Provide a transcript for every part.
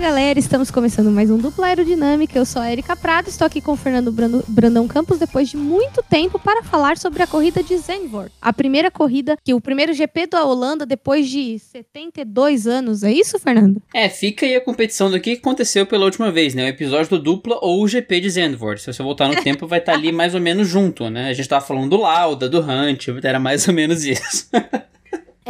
galera, estamos começando mais um Dupla Aerodinâmica. Eu sou a Erika Prado, estou aqui com o Fernando Brandão Campos depois de muito tempo para falar sobre a corrida de Zandvoort. A primeira corrida, que o primeiro GP da Holanda depois de 72 anos. É isso, Fernando? É, fica aí a competição do que aconteceu pela última vez, né? O episódio do Dupla ou o GP de Zandvoort. Se você voltar no tempo, vai estar tá ali mais ou menos junto, né? A gente tava falando do Lauda, do Hunt, era mais ou menos isso.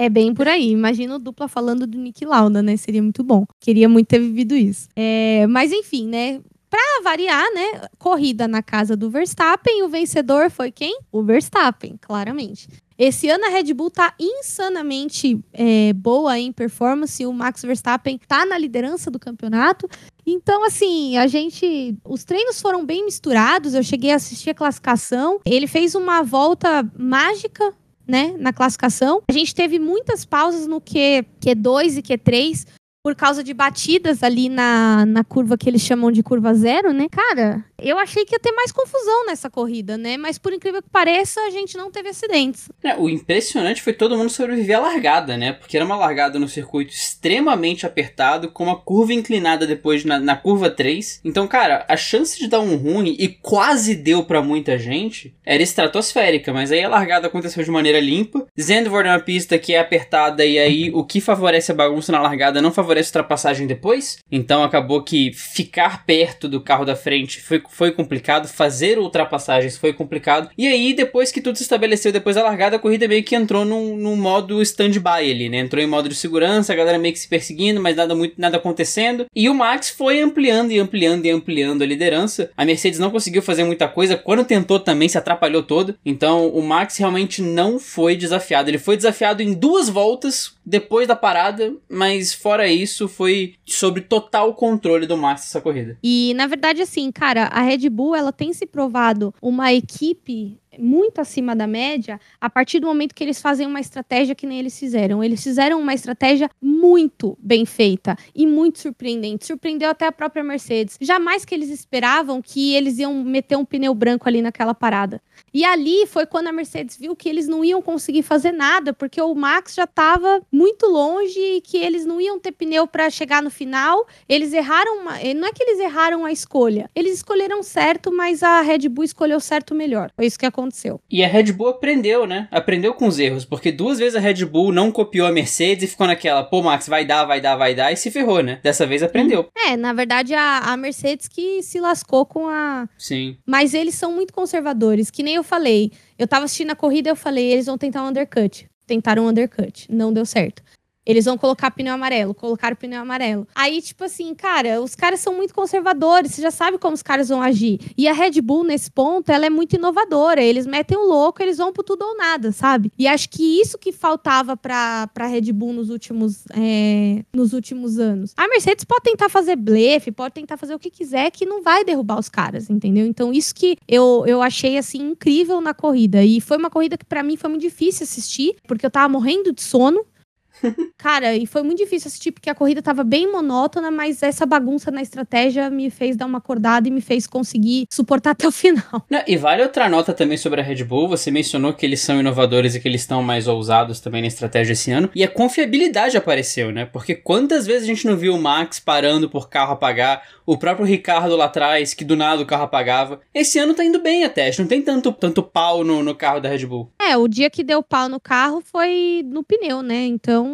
É bem por aí. Imagina o dupla falando do Nick Lauda, né? Seria muito bom. Queria muito ter vivido isso. É, mas enfim, né? Pra variar, né? Corrida na casa do Verstappen. O vencedor foi quem? O Verstappen, claramente. Esse ano a Red Bull tá insanamente é, boa em performance. O Max Verstappen tá na liderança do campeonato. Então, assim, a gente. Os treinos foram bem misturados. Eu cheguei a assistir a classificação. Ele fez uma volta mágica né, na classificação. A gente teve muitas pausas no Q, Q2 e Q3 por causa de batidas ali na, na curva que eles chamam de curva zero, né? Cara, eu achei que ia ter mais confusão nessa corrida, né? Mas por incrível que pareça, a gente não teve acidentes. É, o impressionante foi todo mundo sobreviver à largada, né? Porque era uma largada no circuito extremamente apertado, com uma curva inclinada depois na, na curva 3. Então, cara, a chance de dar um ruim, e quase deu para muita gente, era estratosférica, mas aí a largada aconteceu de maneira limpa. Zandvoort é uma pista que é apertada, e aí o que favorece a bagunça na largada não favorece favorece ultrapassagem depois. Então acabou que ficar perto do carro da frente foi, foi complicado, fazer ultrapassagens foi complicado. E aí, depois que tudo se estabeleceu, depois da largada, a corrida meio que entrou num, num modo stand-by ali, né? Entrou em modo de segurança, a galera meio que se perseguindo, mas nada muito nada acontecendo. E o Max foi ampliando e ampliando e ampliando a liderança. A Mercedes não conseguiu fazer muita coisa. Quando tentou também se atrapalhou todo. Então o Max realmente não foi desafiado. Ele foi desafiado em duas voltas depois da parada, mas fora isso, foi sobre total controle do Max essa corrida. E na verdade, assim, cara, a Red Bull ela tem se provado uma equipe muito acima da média a partir do momento que eles fazem uma estratégia que nem eles fizeram. Eles fizeram uma estratégia muito bem feita e muito surpreendente. Surpreendeu até a própria Mercedes. Jamais que eles esperavam que eles iam meter um pneu branco ali naquela parada. E ali foi quando a Mercedes viu que eles não iam conseguir fazer nada, porque o Max já estava muito longe e que eles não iam ter pneu para chegar no final. Eles erraram, uma... não é que eles erraram a escolha. Eles escolheram certo, mas a Red Bull escolheu certo melhor. Foi isso que aconteceu. E a Red Bull aprendeu, né? Aprendeu com os erros, porque duas vezes a Red Bull não copiou a Mercedes e ficou naquela, pô, Max, vai dar, vai dar, vai dar, e se ferrou, né? Dessa vez aprendeu. É, na verdade a, a Mercedes que se lascou com a. Sim. Mas eles são muito conservadores, que nem eu falei. Eu tava assistindo a corrida e eu falei, eles vão tentar um undercut. Tentaram um undercut. Não deu certo. Eles vão colocar pneu amarelo, colocaram pneu amarelo. Aí, tipo assim, cara, os caras são muito conservadores, você já sabe como os caras vão agir. E a Red Bull, nesse ponto, ela é muito inovadora. Eles metem o louco, eles vão pro tudo ou nada, sabe? E acho que isso que faltava pra, pra Red Bull nos últimos, é, nos últimos anos. A Mercedes pode tentar fazer blefe, pode tentar fazer o que quiser, que não vai derrubar os caras, entendeu? Então, isso que eu, eu achei, assim, incrível na corrida. E foi uma corrida que para mim foi muito difícil assistir, porque eu tava morrendo de sono. Cara, e foi muito difícil assistir, porque a corrida tava bem monótona, mas essa bagunça na estratégia me fez dar uma acordada e me fez conseguir suportar até o final. Não, e vale outra nota também sobre a Red Bull. Você mencionou que eles são inovadores e que eles estão mais ousados também na estratégia esse ano. E a confiabilidade apareceu, né? Porque quantas vezes a gente não viu o Max parando por carro apagar, o próprio Ricardo lá atrás, que do nada o carro apagava. Esse ano tá indo bem até, não tem tanto, tanto pau no, no carro da Red Bull. É, o dia que deu pau no carro foi no pneu, né? Então,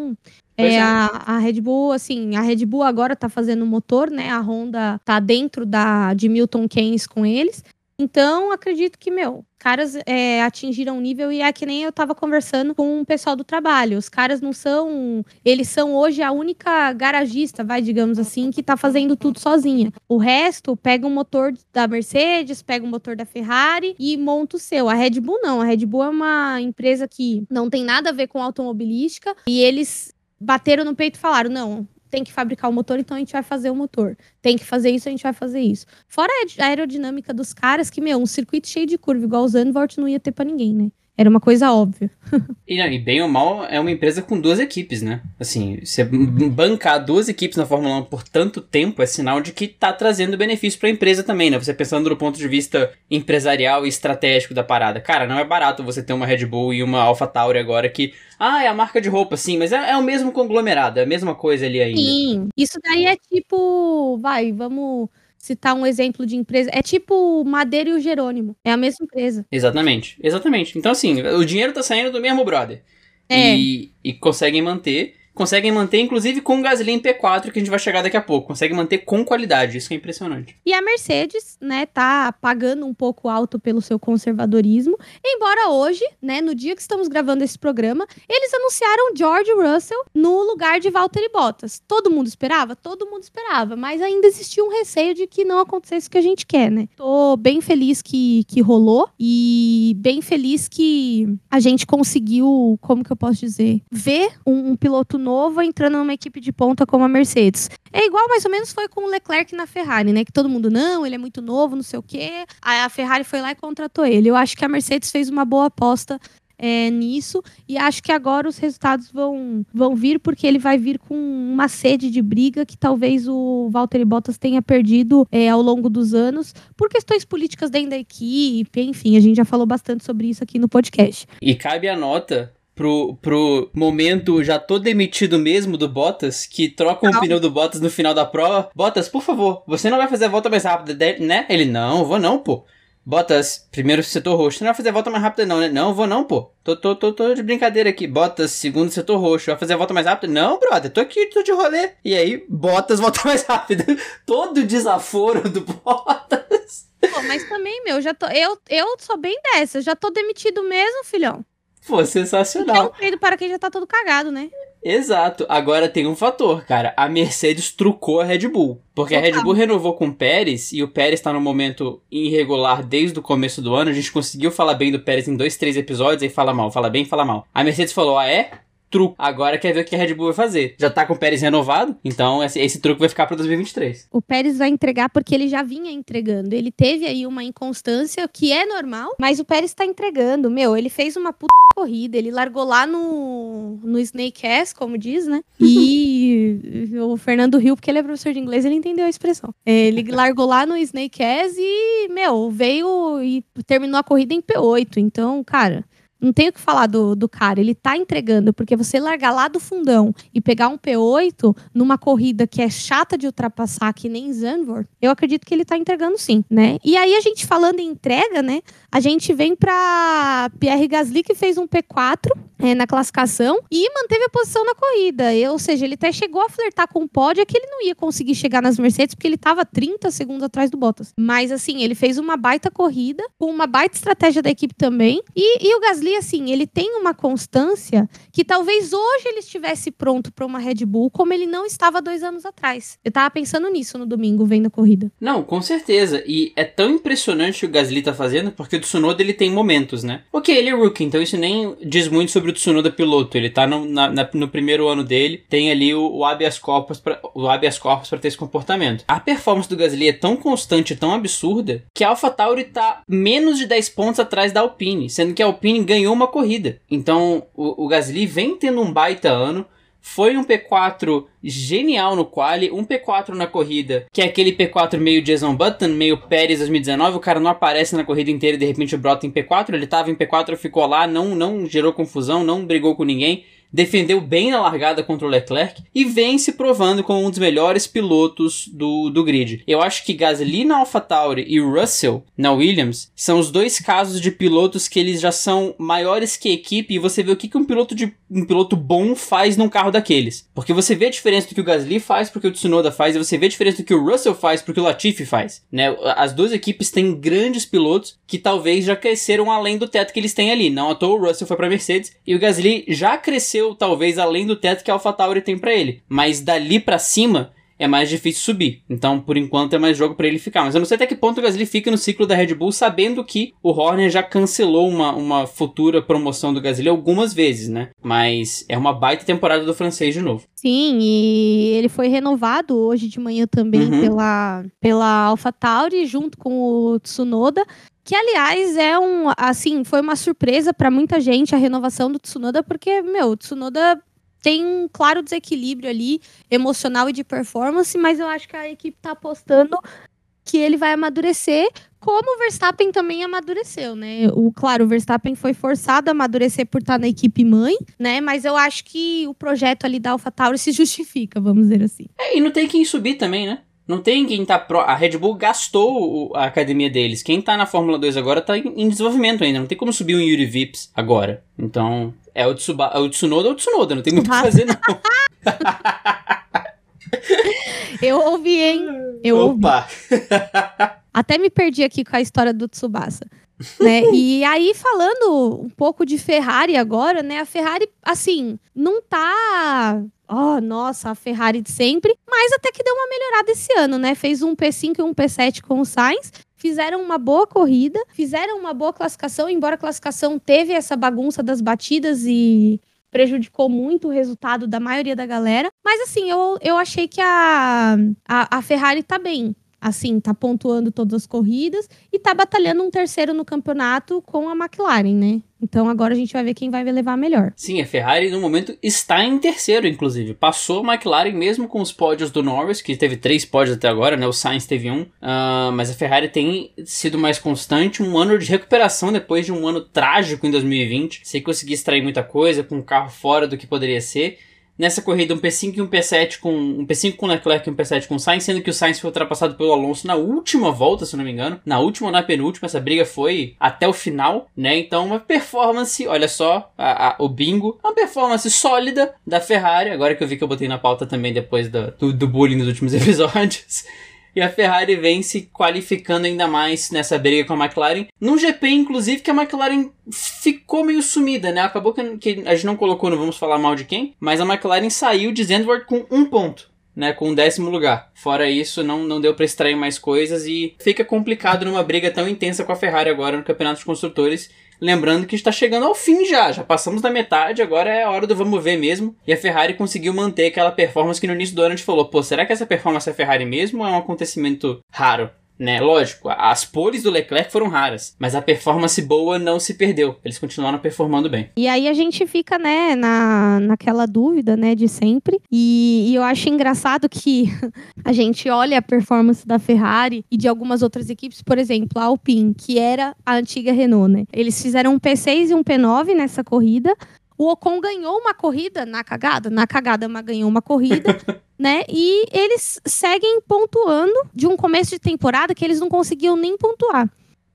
é, é. A, a, Red Bull, assim, a Red Bull agora tá fazendo motor, né? A Honda tá dentro da de Milton Keynes com eles. Então, acredito que, meu, caras é, atingiram um nível e é que nem eu tava conversando com o pessoal do trabalho. Os caras não são. Eles são hoje a única garagista, vai, digamos assim, que tá fazendo tudo sozinha. O resto pega um motor da Mercedes, pega um motor da Ferrari e monta o seu. A Red Bull não. A Red Bull é uma empresa que não tem nada a ver com automobilística e eles bateram no peito e falaram: não, tem que fabricar o motor, então a gente vai fazer o motor. Tem que fazer isso, a gente vai fazer isso. Fora a aerodinâmica dos caras, que, meu, um circuito cheio de curva igual o Zandvoort não ia ter pra ninguém, né? Era uma coisa óbvia. e, e, bem ou mal, é uma empresa com duas equipes, né? Assim, você bancar duas equipes na Fórmula 1 por tanto tempo é sinal de que tá trazendo benefício para a empresa também, né? Você pensando do ponto de vista empresarial e estratégico da parada. Cara, não é barato você ter uma Red Bull e uma AlphaTauri agora que ah, é a marca de roupa, sim, mas é, é, o mesmo conglomerado, é a mesma coisa ali ainda. Sim, isso daí é tipo, vai, vamos citar um exemplo de empresa. É tipo Madeira e o Jerônimo. É a mesma empresa. Exatamente, exatamente. Então, assim, o dinheiro tá saindo do mesmo brother. É. E, e conseguem manter conseguem manter, inclusive com o Gasly P4, que a gente vai chegar daqui a pouco. Conseguem manter com qualidade, isso é impressionante. E a Mercedes, né, tá pagando um pouco alto pelo seu conservadorismo, embora hoje, né, no dia que estamos gravando esse programa, eles anunciaram George Russell no lugar de Valtteri Bottas. Todo mundo esperava? Todo mundo esperava, mas ainda existia um receio de que não acontecesse o que a gente quer, né? Tô bem feliz que, que rolou e bem feliz que a gente conseguiu, como que eu posso dizer, ver um, um piloto novo entrando numa equipe de ponta como a Mercedes. É igual mais ou menos foi com o Leclerc na Ferrari, né? Que todo mundo, não, ele é muito novo, não sei o quê. Aí a Ferrari foi lá e contratou ele. Eu acho que a Mercedes fez uma boa aposta é, nisso e acho que agora os resultados vão, vão vir porque ele vai vir com uma sede de briga que talvez o Valtteri Bottas tenha perdido é, ao longo dos anos por questões políticas dentro da equipe, enfim, a gente já falou bastante sobre isso aqui no podcast. E cabe a nota pro, pro momento já tô demitido mesmo do Bottas, que troca o pneu do Bottas no final da prova. Bottas, por favor, você não vai fazer a volta mais rápida, né? Ele, não, vou não, pô. Bottas, primeiro setor roxo. Você não vai fazer a volta mais rápida, não, né? Não, vou não, pô. Tô, tô, tô, tô de brincadeira aqui. Bottas, segundo setor roxo. Vai fazer a volta mais rápida? Não, brother, tô aqui, tô de rolê. E aí, Bottas volta mais rápida. Todo o desaforo do Bottas. Pô, mas também, meu, já tô. Eu, eu sou bem dessa. Já tô demitido mesmo, filhão. Pô, sensacional. É um peido para quem já tá todo cagado, né? Exato. Agora tem um fator, cara. A Mercedes trucou a Red Bull. Porque Total. a Red Bull renovou com o Pérez e o Pérez tá num momento irregular desde o começo do ano. A gente conseguiu falar bem do Pérez em dois, três episódios, aí fala mal, fala bem, fala mal. A Mercedes falou: ah, é? Truque. Agora quer ver o que a Red Bull vai fazer. Já tá com o Pérez renovado, então esse, esse truque vai ficar para 2023. O Pérez vai entregar porque ele já vinha entregando. Ele teve aí uma inconstância que é normal, mas o Pérez tá entregando. Meu, ele fez uma puta corrida, ele largou lá no, no Snake Ass, como diz, né? E o Fernando Rio, porque ele é professor de inglês, ele entendeu a expressão. Ele largou lá no Snake Ass e, meu, veio e terminou a corrida em P8. Então, cara, não tenho o que falar do, do cara, ele tá entregando, porque você largar lá do fundão e pegar um P8 numa corrida que é chata de ultrapassar, que nem Zandvoort, eu acredito que ele tá entregando sim, né? E aí a gente falando em entrega, né? A gente vem para Pierre Gasly que fez um P4 é, na classificação e manteve a posição na corrida. ou seja, ele até chegou a flertar com o pódio, é que ele não ia conseguir chegar nas Mercedes porque ele estava 30 segundos atrás do Bottas. Mas assim, ele fez uma baita corrida, com uma baita estratégia da equipe também. E, e o Gasly, assim, ele tem uma constância que talvez hoje ele estivesse pronto para uma Red Bull, como ele não estava dois anos atrás. Eu tava pensando nisso no domingo, vendo a corrida. Não, com certeza. E é tão impressionante o que o Gasly tá fazendo, porque Tsunoda ele tem momentos, né? Ok, ele é rookie, então isso nem diz muito sobre o Tsunoda piloto. Ele tá no, na, na, no primeiro ano dele, tem ali o, o habeas corpus pra, o habeas corpus para ter esse comportamento. A performance do Gasly é tão constante, tão absurda, que a AlphaTauri tá menos de 10 pontos atrás da Alpine, sendo que a Alpine ganhou uma corrida. Então, o, o Gasly vem tendo um baita ano, foi um P4 genial no quali, um P4 na corrida, que é aquele P4 meio Jason Button, meio Pérez 2019, o cara não aparece na corrida inteira e de repente brota em P4, ele tava em P4, ficou lá, não, não gerou confusão, não brigou com ninguém, defendeu bem na largada contra o Leclerc e vem se provando como um dos melhores pilotos do, do grid. Eu acho que Gasly na AlphaTauri e Russell na Williams são os dois casos de pilotos que eles já são maiores que a equipe e você vê o que, que um piloto de um piloto bom faz num carro daqueles. Porque você vê a diferença do que o Gasly faz porque o Tsunoda faz e você vê a diferença do que o Russell faz porque o Latifi faz, né? As duas equipes têm grandes pilotos que talvez já cresceram além do teto que eles têm ali. Não à toa o Russell foi para Mercedes e o Gasly já cresceu talvez além do teto que a AlphaTauri tem para ele. Mas dali para cima é mais difícil subir. Então, por enquanto, é mais jogo para ele ficar. Mas eu não sei até que ponto o Gasly fica no ciclo da Red Bull, sabendo que o Horner já cancelou uma, uma futura promoção do Gasly algumas vezes, né? Mas é uma baita temporada do francês de novo. Sim, e ele foi renovado hoje de manhã também uhum. pela, pela AlphaTauri, junto com o Tsunoda. Que, aliás, é um. Assim, foi uma surpresa para muita gente a renovação do Tsunoda, porque, meu, o Tsunoda tem um claro desequilíbrio ali, emocional e de performance, mas eu acho que a equipe tá apostando que ele vai amadurecer, como o Verstappen também amadureceu, né? O, claro, o Verstappen foi forçado a amadurecer por estar na equipe mãe, né? Mas eu acho que o projeto ali da AlphaTauri se justifica, vamos dizer assim. É, e não tem quem subir também, né? Não tem quem tá pro... A Red Bull gastou a academia deles. Quem tá na Fórmula 2 agora tá em desenvolvimento ainda. Não tem como subir um Yuri Vips agora. Então, é o, Tsuba... é o Tsunoda ou o Tsunoda. Não tem muito o que fazer, não. Eu ouvi, hein? Eu Opa! ouvi. Até me perdi aqui com a história do Tsubasa. Né? E aí, falando um pouco de Ferrari agora, né? A Ferrari, assim, não tá. Oh, nossa, a Ferrari de sempre, mas até que deu uma melhorada esse ano, né? Fez um P5 e um P7 com o Sainz, fizeram uma boa corrida, fizeram uma boa classificação, embora a classificação teve essa bagunça das batidas e prejudicou muito o resultado da maioria da galera. Mas assim, eu, eu achei que a, a, a Ferrari tá bem assim, tá pontuando todas as corridas e tá batalhando um terceiro no campeonato com a McLaren, né? Então agora a gente vai ver quem vai levar melhor. Sim, a Ferrari no momento está em terceiro, inclusive. Passou a McLaren mesmo com os pódios do Norris, que teve três pódios até agora, né? O Sainz teve um. Uh, mas a Ferrari tem sido mais constante. Um ano de recuperação depois de um ano trágico em 2020. Sem conseguir extrair muita coisa, com o carro fora do que poderia ser nessa corrida um P5 e um P7 com um P5 com Leclerc e um P7 com Sainz, sendo que o Sainz foi ultrapassado pelo Alonso na última volta, se não me engano, na última ou na penúltima, essa briga foi até o final, né? Então uma performance, olha só, a, a, o bingo, uma performance sólida da Ferrari, agora que eu vi que eu botei na pauta também depois do, do, do bullying dos últimos episódios. E a Ferrari vem se qualificando ainda mais nessa briga com a McLaren. Num GP, inclusive, que a McLaren ficou meio sumida, né? Acabou que, que a gente não colocou, não vamos falar mal de quem, mas a McLaren saiu de Zandvoort com um ponto. Né, com o décimo lugar. Fora isso, não, não deu para extrair mais coisas e fica complicado numa briga tão intensa com a Ferrari agora no Campeonato de Construtores, Lembrando que está chegando ao fim já, já passamos da metade, agora é a hora do vamos ver mesmo. E a Ferrari conseguiu manter aquela performance que no início do ano a gente falou: pô, será que essa performance é Ferrari mesmo ou é um acontecimento raro? Né? Lógico, as poles do Leclerc foram raras, mas a performance boa não se perdeu. Eles continuaram performando bem. E aí a gente fica, né, na, naquela dúvida, né, de sempre. E, e eu acho engraçado que a gente olha a performance da Ferrari e de algumas outras equipes, por exemplo, a Alpine, que era a antiga Renault, né? Eles fizeram um P6 e um P9 nessa corrida, o Ocon ganhou uma corrida na cagada, na cagada, mas ganhou uma corrida, né? E eles seguem pontuando de um começo de temporada que eles não conseguiam nem pontuar.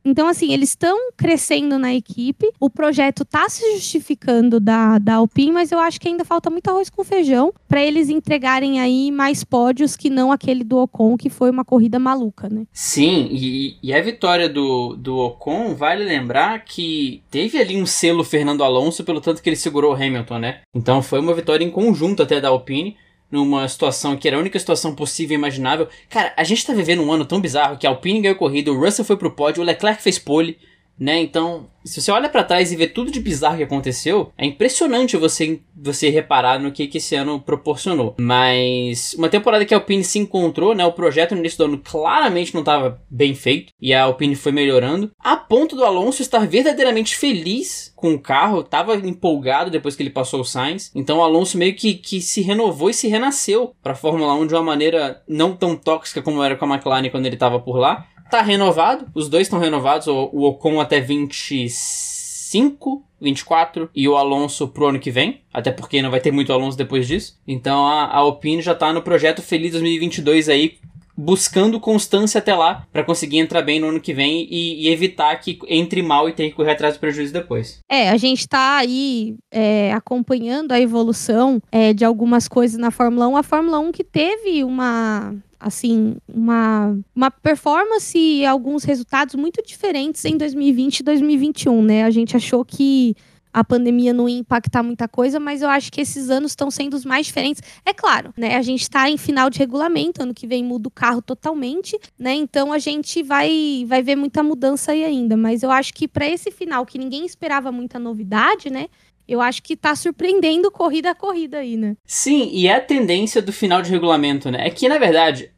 Então, assim, eles estão crescendo na equipe, o projeto está se justificando da, da Alpine, mas eu acho que ainda falta muito arroz com feijão para eles entregarem aí mais pódios que não aquele do Ocon, que foi uma corrida maluca, né? Sim, e, e a vitória do, do Ocon, vale lembrar que teve ali um selo Fernando Alonso pelo tanto que ele segurou o Hamilton, né? Então foi uma vitória em conjunto até da Alpine numa situação que era a única situação possível e imaginável. Cara, a gente tá vivendo um ano tão bizarro que a Alpine ganhou corrida, o Russell foi pro pódio, o Leclerc fez pole, né? Então, se você olha para trás e vê tudo de bizarro que aconteceu, é impressionante você, você reparar no que, que esse ano proporcionou. Mas uma temporada que a Alpine se encontrou, né? O projeto no início do ano claramente não estava bem feito e a Alpine foi melhorando, a ponto do Alonso estar verdadeiramente feliz com o carro, estava empolgado depois que ele passou o Sainz. Então o Alonso meio que, que se renovou e se renasceu para a Fórmula 1 de uma maneira não tão tóxica como era com a McLaren quando ele estava por lá tá renovado, os dois estão renovados, o, o Ocon até 25, 24 e o Alonso pro ano que vem, até porque não vai ter muito Alonso depois disso. Então a, a Alpine já tá no projeto Feliz 2022 aí, buscando constância até lá para conseguir entrar bem no ano que vem e, e, evitar que entre mal e tenha que correr atrás do prejuízo depois. É, a gente tá aí é, acompanhando a evolução é, de algumas coisas na Fórmula 1. A Fórmula 1 que teve uma assim, uma, uma performance e alguns resultados muito diferentes em 2020 e 2021, né? A gente achou que a pandemia não ia impactar muita coisa, mas eu acho que esses anos estão sendo os mais diferentes. É claro, né? A gente está em final de regulamento, ano que vem muda o carro totalmente, né? Então a gente vai, vai ver muita mudança aí ainda. Mas eu acho que para esse final, que ninguém esperava muita novidade, né? Eu acho que tá surpreendendo corrida a corrida aí, né? Sim, e é a tendência do final de regulamento, né? É que, na verdade,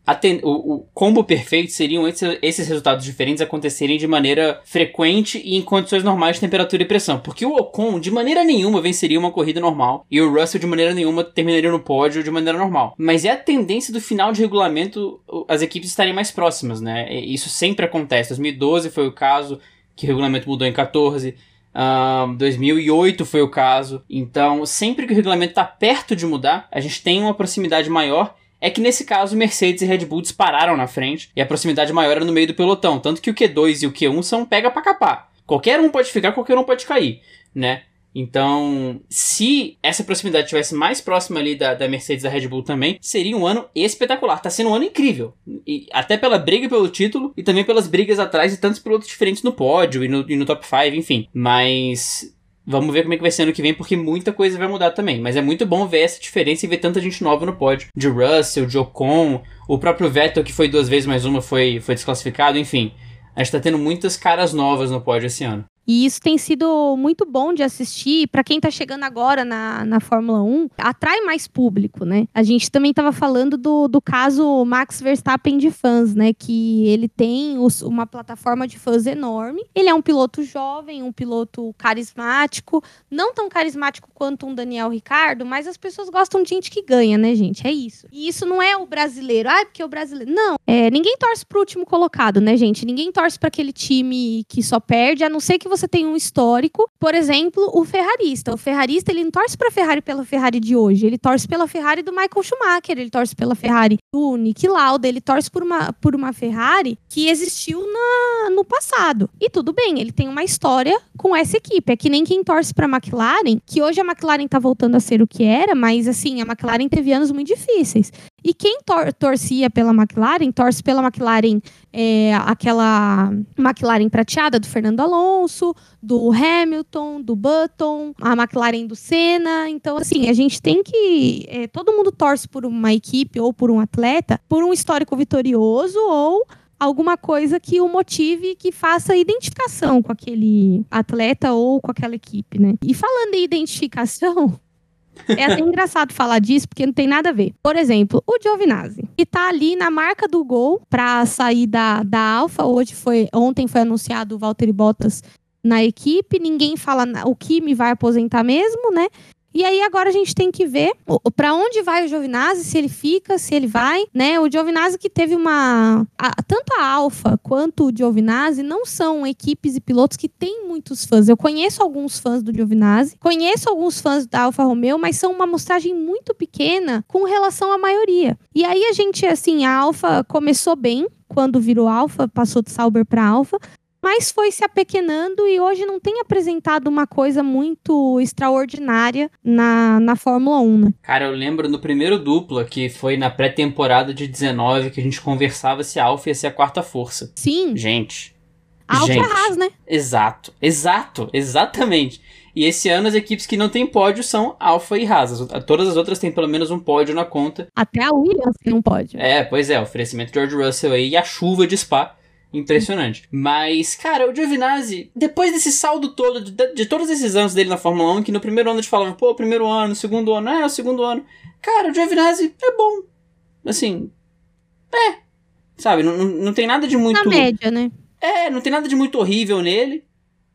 o, o, combo perfeito seriam esses, esses, resultados diferentes acontecerem de maneira frequente e em condições normais de temperatura e pressão. Porque o Ocon, de maneira nenhuma, venceria uma corrida normal. E o Russell, de maneira nenhuma, terminaria no pódio de maneira normal. Mas é a tendência do final de regulamento as equipes estarem mais próximas, né? Isso sempre acontece. 2012 foi o caso que o regulamento mudou em 14. Um, 2008 foi o caso. Então, sempre que o regulamento está perto de mudar, a gente tem uma proximidade maior é que nesse caso Mercedes e Red Bull dispararam na frente e a proximidade maior era no meio do pelotão, tanto que o Q2 e o Q1 são pega para capar. Qualquer um pode ficar, qualquer um pode cair, né? Então, se essa proximidade tivesse mais próxima ali da, da Mercedes e da Red Bull também, seria um ano espetacular. Tá sendo um ano incrível. E, até pela briga pelo título e também pelas brigas atrás de tantos pilotos diferentes no pódio e no, e no top 5, enfim. Mas Vamos ver como é que vai ser ano que vem, porque muita coisa vai mudar também. Mas é muito bom ver essa diferença e ver tanta gente nova no pódio. De Russell, de Ocon, o próprio Vettel, que foi duas vezes mais uma, foi, foi desclassificado, enfim. A gente tá tendo muitas caras novas no pódio esse ano. E isso tem sido muito bom de assistir. Para quem está chegando agora na, na Fórmula 1, atrai mais público, né? A gente também estava falando do, do caso Max Verstappen de fãs, né? Que ele tem os, uma plataforma de fãs enorme. Ele é um piloto jovem, um piloto carismático. Não tão carismático quanto um Daniel Ricardo, mas as pessoas gostam de gente que ganha, né, gente? É isso. E isso não é o brasileiro. Ah, porque é o brasileiro. Não. É, ninguém torce pro último colocado, né, gente? Ninguém torce para aquele time que só perde, a não ser que você tem um histórico, por exemplo, o ferrarista. O ferrarista, ele não torce para a Ferrari pela Ferrari de hoje, ele torce pela Ferrari do Michael Schumacher, ele torce pela Ferrari do Nick Lauda, ele torce por uma, por uma Ferrari que existiu na, no passado. E tudo bem, ele tem uma história com essa equipe. É que nem quem torce para a McLaren, que hoje a McLaren está voltando a ser o que era, mas assim, a McLaren teve anos muito difíceis. E quem tor torcia pela McLaren, torce pela McLaren, é, aquela McLaren prateada do Fernando Alonso, do Hamilton, do Button, a McLaren do Senna. Então, assim, a gente tem que. É, todo mundo torce por uma equipe ou por um atleta, por um histórico vitorioso ou alguma coisa que o motive, que faça identificação com aquele atleta ou com aquela equipe, né? E falando em identificação, é até engraçado falar disso, porque não tem nada a ver. Por exemplo, o Giovinazzi, que tá ali na marca do gol para sair da, da Alfa. Hoje foi, ontem foi anunciado o Valtteri Bottas na equipe. Ninguém fala o que me vai aposentar mesmo, né? E aí agora a gente tem que ver para onde vai o Giovinazzi, se ele fica, se ele vai, né? O Giovinazzi que teve uma a, tanto a Alfa quanto o Giovinazzi não são equipes e pilotos que têm muitos fãs. Eu conheço alguns fãs do Giovinazzi, conheço alguns fãs da Alfa Romeo, mas são uma amostragem muito pequena com relação à maioria. E aí a gente assim, a Alfa começou bem, quando virou Alfa, passou de Sauber para Alfa, mas foi se apequenando e hoje não tem apresentado uma coisa muito extraordinária na, na Fórmula 1, né? Cara, eu lembro no primeiro dupla, que foi na pré-temporada de 19, que a gente conversava se a Alfa ia ser a quarta força. Sim. Gente. A Alfa gente, Haas, né? Exato, exato, exatamente. E esse ano as equipes que não têm pódio são Alfa e Haas. Todas as outras têm pelo menos um pódio na conta. Até a Williams tem um pódio. É, pois é, oferecimento de George Russell aí e a chuva de Spa Impressionante. Mas, cara, o Giovinazzi, depois desse saldo todo, de, de, todos esses anos dele na Fórmula 1, que no primeiro ano a gente falava, pô, primeiro ano, segundo ano, é, o segundo ano. Cara, o Giovinazzi é bom. Assim, é. Sabe, não, não, não tem nada de muito. Na média, né? É, não tem nada de muito horrível nele,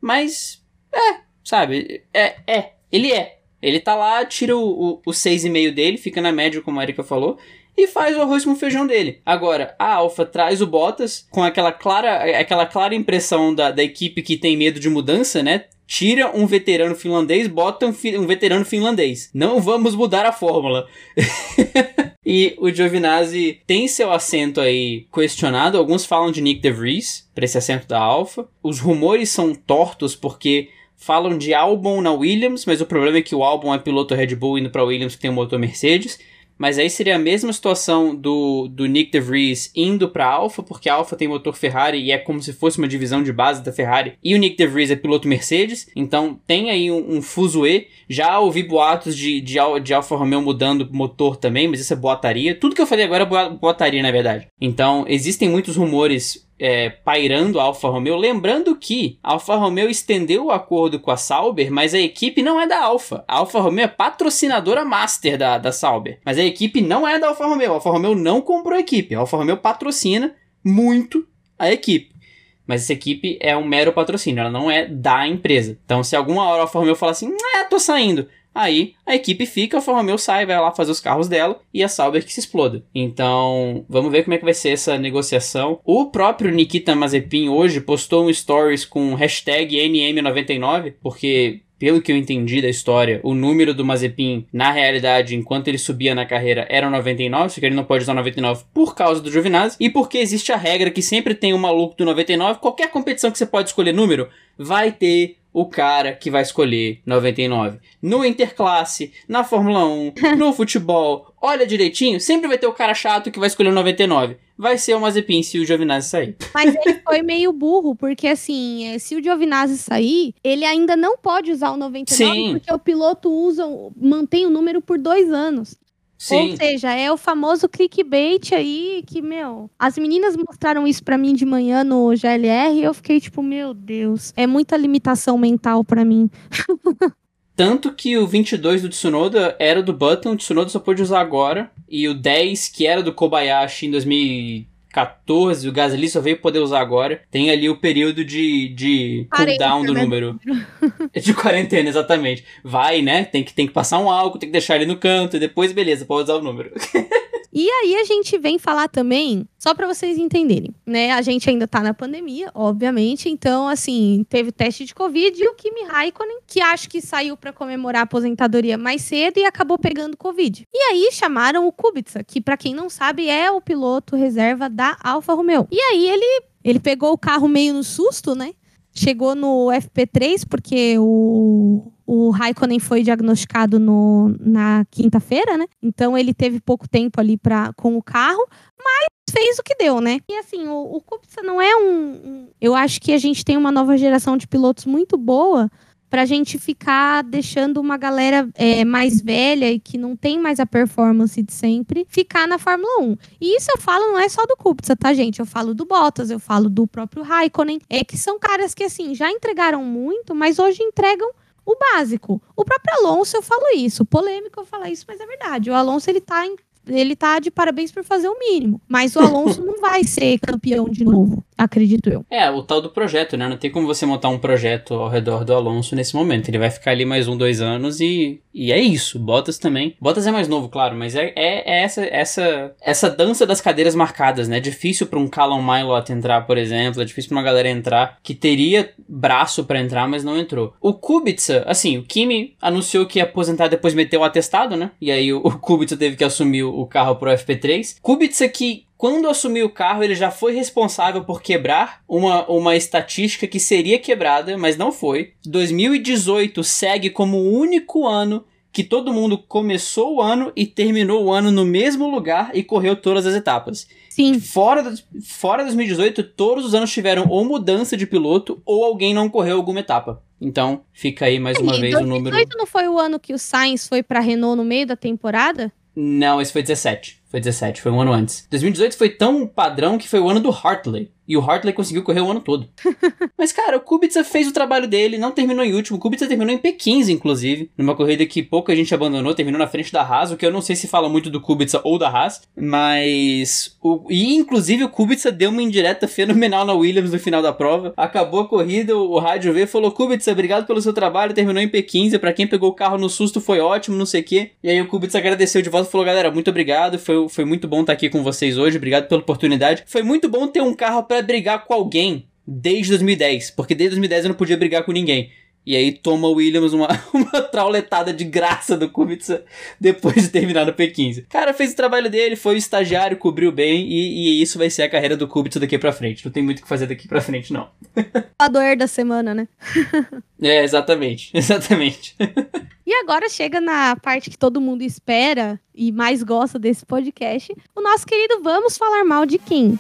mas é, sabe? É, é. Ele é. Ele tá lá, tira o, o, o 6,5 dele, fica na média, como a Erika falou, e faz o arroz com feijão dele. Agora, a Alfa traz o Bottas com aquela clara, aquela clara impressão da, da equipe que tem medo de mudança, né? Tira um veterano finlandês, bota um, fi um veterano finlandês. Não vamos mudar a fórmula. e o Giovinazzi tem seu assento aí questionado. Alguns falam de Nick DeVries para esse assento da Alfa. Os rumores são tortos porque falam de Albon na Williams, mas o problema é que o Albon é piloto Red Bull indo para Williams que tem um motor Mercedes. Mas aí seria a mesma situação do, do Nick DeVries indo para Alfa, porque a Alfa tem motor Ferrari e é como se fosse uma divisão de base da Ferrari. E o Nick DeVries é piloto Mercedes, então tem aí um, um fuzuê. Já ouvi boatos de, de, de Alfa Romeo mudando motor também, mas isso é boataria. Tudo que eu falei agora é boataria, na verdade. Então existem muitos rumores é, pairando a Alfa Romeo. Lembrando que a Alfa Romeo estendeu o acordo com a Sauber, mas a equipe não é da Alfa. A Alfa Romeo é patrocinadora master da, da Sauber, mas a equipe não é da Alfa Romeo. A Alfa Romeo não comprou a equipe. A Alfa Romeo patrocina muito a equipe. Mas essa equipe é um mero patrocínio, ela não é da empresa. Então, se alguma hora a Alfa Romeo falar assim, é, tô saindo, Aí a equipe fica, a Alfa Romeo sai, vai lá fazer os carros dela e a Sauber que se exploda. Então, vamos ver como é que vai ser essa negociação. O próprio Nikita Mazepin hoje postou um stories com hashtag NM99, porque pelo que eu entendi da história, o número do Mazepin, na realidade, enquanto ele subia na carreira, era 99, só que ele não pode usar 99 por causa do Giovinazzi, e porque existe a regra que sempre tem um maluco do 99, qualquer competição que você pode escolher número, vai ter o cara que vai escolher 99. No Interclasse, na Fórmula 1, no futebol, olha direitinho, sempre vai ter o cara chato que vai escolher o 99. Vai ser o Mazepin se o Giovinazzi sair. Mas ele foi meio burro, porque assim, é, se o Giovinazzi sair, ele ainda não pode usar o 99, Sim. porque o piloto usa, mantém o número por dois anos. Sim. Ou seja, é o famoso clickbait aí que, meu, as meninas mostraram isso para mim de manhã no GLR e eu fiquei tipo, meu Deus, é muita limitação mental para mim. Tanto que o 22 do Tsunoda era do Button, o Tsunoda só pôde usar agora. E o 10, que era do Kobayashi em 2014, o Gasly só veio poder usar agora. Tem ali o período de, de cooldown do número. de quarentena, exatamente. Vai, né? Tem que, tem que passar um álcool, tem que deixar ele no canto, e depois, beleza, pode usar o número. E aí a gente vem falar também, só para vocês entenderem, né? A gente ainda tá na pandemia, obviamente, então assim, teve teste de Covid e o Kimi Raikkonen, que acho que saiu para comemorar a aposentadoria mais cedo e acabou pegando Covid. E aí chamaram o Kubica, que para quem não sabe é o piloto reserva da Alfa Romeo. E aí ele ele pegou o carro meio no susto, né? Chegou no FP3 porque o o Raikkonen foi diagnosticado no, na quinta-feira, né? Então ele teve pouco tempo ali pra, com o carro, mas fez o que deu, né? E assim, o, o Kubica não é um, um. Eu acho que a gente tem uma nova geração de pilotos muito boa pra gente ficar deixando uma galera é, mais velha e que não tem mais a performance de sempre ficar na Fórmula 1. E isso eu falo não é só do Kubica, tá, gente? Eu falo do Bottas, eu falo do próprio Raikkonen. É que são caras que, assim, já entregaram muito, mas hoje entregam o básico. O próprio Alonso, eu falo isso. Polêmico eu falar isso, mas é verdade. O Alonso, ele tá em ele tá de parabéns por fazer o mínimo. Mas o Alonso não vai ser campeão de novo, acredito eu. É, o tal do projeto, né? Não tem como você montar um projeto ao redor do Alonso nesse momento. Ele vai ficar ali mais um, dois anos e, e é isso. Bottas também. Bottas é mais novo, claro, mas é, é, é essa, essa, essa dança das cadeiras marcadas, né? É difícil pra um Callum Milot entrar, por exemplo. É difícil pra uma galera entrar que teria braço para entrar, mas não entrou. O Kubica, assim, o Kimi anunciou que ia aposentar depois meteu o atestado, né? E aí o, o Kubica teve que assumir o carro pro FP3. Kubica que quando assumiu o carro, ele já foi responsável por quebrar uma, uma estatística que seria quebrada, mas não foi. 2018 segue como o único ano que todo mundo começou o ano e terminou o ano no mesmo lugar e correu todas as etapas. Sim. Fora, do, fora 2018, todos os anos tiveram ou mudança de piloto ou alguém não correu alguma etapa. Então, fica aí mais uma vez o número. 2018 não foi o ano que o Sainz foi para Renault no meio da temporada? Não, esse foi 17. Foi 17, foi um ano antes. 2018 foi tão padrão que foi o ano do Hartley. E o Hartley conseguiu correr o ano todo. Mas, cara, o Kubica fez o trabalho dele, não terminou em último. O Kubica terminou em P15, inclusive. Numa corrida que pouca gente abandonou, terminou na frente da Haas, o que eu não sei se fala muito do Kubica ou da Haas. Mas. O... E, inclusive, o Kubica deu uma indireta fenomenal na Williams no final da prova. Acabou a corrida, o rádio V falou: Kubica, obrigado pelo seu trabalho, terminou em P15. Para quem pegou o carro no susto foi ótimo, não sei o quê. E aí o Kubica agradeceu de volta e falou: galera, muito obrigado. Foi, foi muito bom estar aqui com vocês hoje. Obrigado pela oportunidade. Foi muito bom ter um carro para brigar com alguém desde 2010, porque desde 2010 eu não podia brigar com ninguém. E aí toma o Williams uma, uma trauletada de graça do Kubica depois de terminar no P15. Cara, fez o trabalho dele, foi o estagiário, cobriu bem e, e isso vai ser a carreira do Kubica daqui pra frente. Não tem muito o que fazer daqui pra frente, não. A dor da semana, né? é, exatamente, exatamente. E agora chega na parte que todo mundo espera e mais gosta desse podcast, o nosso querido Vamos Falar Mal de Quem?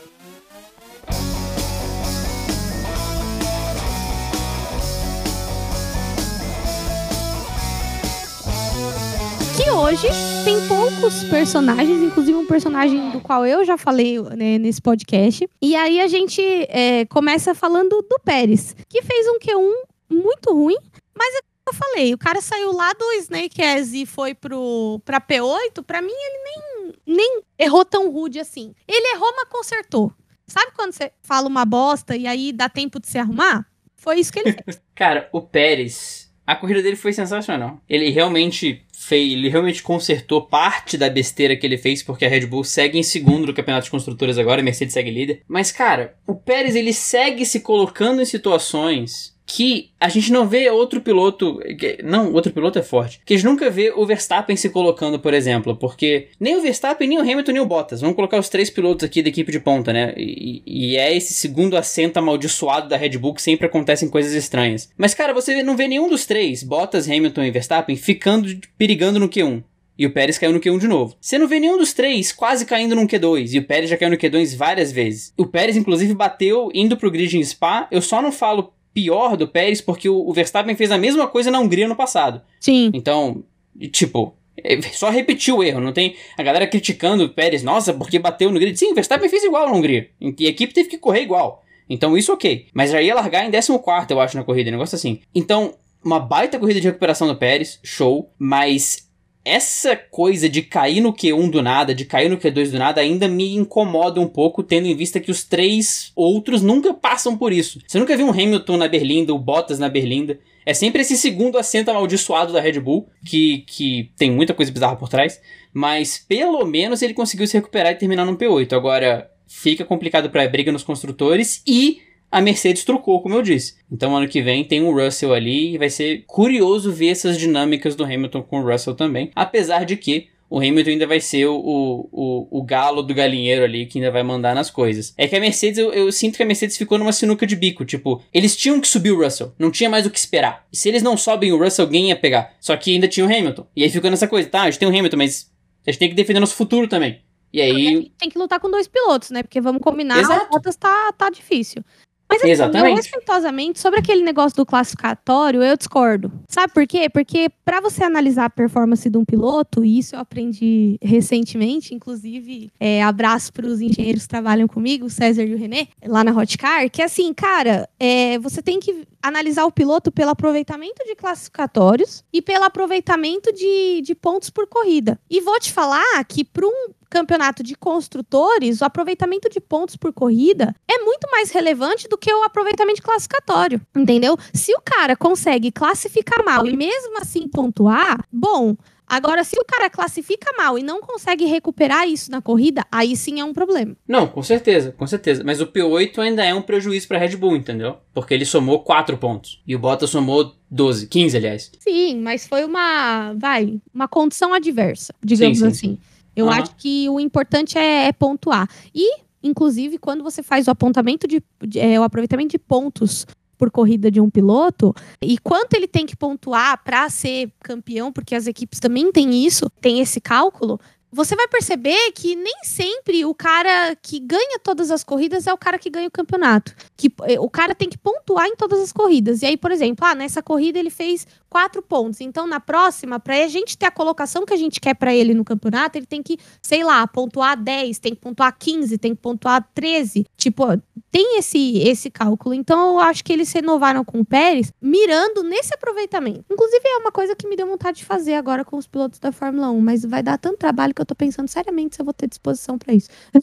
Hoje tem poucos personagens, inclusive um personagem do qual eu já falei né, nesse podcast. E aí a gente é, começa falando do Pérez, que fez um Q1 muito ruim, mas é eu falei, o cara saiu lá do Snake Eyes e foi pro, pra P8, pra mim ele nem, nem errou tão rude assim. Ele errou, mas consertou. Sabe quando você fala uma bosta e aí dá tempo de se arrumar? Foi isso que ele fez. cara, o Pérez, a corrida dele foi sensacional. Ele realmente fez, ele realmente consertou parte da besteira que ele fez, porque a Red Bull segue em segundo no Campeonato de Construtores agora, a Mercedes segue líder. Mas, cara, o Pérez ele segue se colocando em situações que a gente não vê outro piloto. Não, outro piloto é forte. Que a gente nunca vê o Verstappen se colocando, por exemplo. Porque nem o Verstappen, nem o Hamilton, nem o Bottas. Vamos colocar os três pilotos aqui da equipe de ponta, né? E, e é esse segundo assento amaldiçoado da Red Bull que sempre acontecem coisas estranhas. Mas, cara, você não vê nenhum dos três, Bottas, Hamilton e Verstappen, ficando perigando no Q1. E o Pérez caiu no Q1 de novo. Você não vê nenhum dos três quase caindo num Q2. E o Pérez já caiu no Q2 várias vezes. O Pérez, inclusive, bateu indo pro grid em Spa. Eu só não falo pior do Pérez porque o, Verstappen fez a mesma coisa na Hungria no passado. Sim. Então, tipo, é, só repetiu o erro, não tem a galera criticando o Pérez, nossa, porque bateu no grid. Sim, o Verstappen fez igual na Hungria. E a equipe teve que correr igual. Então isso ok. Mas já ia largar em 14, eu acho, na corrida, negócio assim. Então, uma baita corrida de recuperação do Pérez, show, mas essa coisa de cair no Q1 do nada, de cair no Q2 do nada, ainda me incomoda um pouco, tendo em vista que os três outros nunca passam por isso. Você nunca viu um Hamilton na Berlinda, o Bottas na Berlinda. É sempre esse segundo assento amaldiçoado da Red Bull, que, que tem muita coisa bizarra por trás, mas pelo menos ele conseguiu se recuperar e terminar no P8. Agora, fica complicado para a briga nos construtores e a Mercedes trocou, como eu disse. Então, ano que vem tem o Russell ali e vai ser curioso ver essas dinâmicas do Hamilton com o Russell também. Apesar de que o Hamilton ainda vai ser o, o, o, galo do galinheiro ali que ainda vai mandar nas coisas. É que a Mercedes, eu, eu, sinto que a Mercedes ficou numa sinuca de bico. Tipo, eles tinham que subir o Russell, não tinha mais o que esperar. E se eles não sobem o Russell, alguém ia pegar. Só que ainda tinha o Hamilton. E aí ficou nessa coisa, tá, a gente tem o Hamilton, mas a gente tem que defender nosso futuro também. E aí. Tem que lutar com dois pilotos, né? Porque vamos combinar, Exato. o Bottas tá, tá difícil. Mas assim, Exatamente. eu respeitosamente, sobre aquele negócio do classificatório, eu discordo. Sabe por quê? Porque para você analisar a performance de um piloto, e isso eu aprendi recentemente, inclusive, é, abraço para os engenheiros que trabalham comigo, o César e o René, lá na Hotcar, que assim, cara, é, você tem que analisar o piloto pelo aproveitamento de classificatórios e pelo aproveitamento de, de pontos por corrida. E vou te falar que para um campeonato de construtores, o aproveitamento de pontos por corrida é muito mais relevante do que o aproveitamento classificatório, entendeu? Se o cara consegue classificar mal e mesmo assim pontuar, bom, Agora, se o cara classifica mal e não consegue recuperar isso na corrida, aí sim é um problema. Não, com certeza, com certeza. Mas o P8 ainda é um prejuízo para Red Bull, entendeu? Porque ele somou 4 pontos. E o Bottas somou 12, 15, aliás. Sim, mas foi uma, vai, uma condição adversa, digamos sim, sim, assim. Sim. Eu uhum. acho que o importante é, é, pontuar. E, inclusive, quando você faz o apontamento de, de é, o aproveitamento de pontos por corrida de um piloto e quanto ele tem que pontuar para ser campeão, porque as equipes também têm isso, tem esse cálculo, você vai perceber que nem sempre o cara que ganha todas as corridas é o cara que ganha o campeonato. Que eh, o cara tem que pontuar em todas as corridas. E aí, por exemplo, ah, nessa corrida ele fez quatro pontos. Então, na próxima, para a gente ter a colocação que a gente quer para ele no campeonato, ele tem que, sei lá, pontuar 10, tem que pontuar 15, tem que pontuar 13. Tipo, tem esse, esse cálculo. Então, eu acho que eles renovaram com o Pérez mirando nesse aproveitamento. Inclusive, é uma coisa que me deu vontade de fazer agora com os pilotos da Fórmula 1, mas vai dar tanto trabalho que eu tô pensando seriamente se eu vou ter disposição para isso.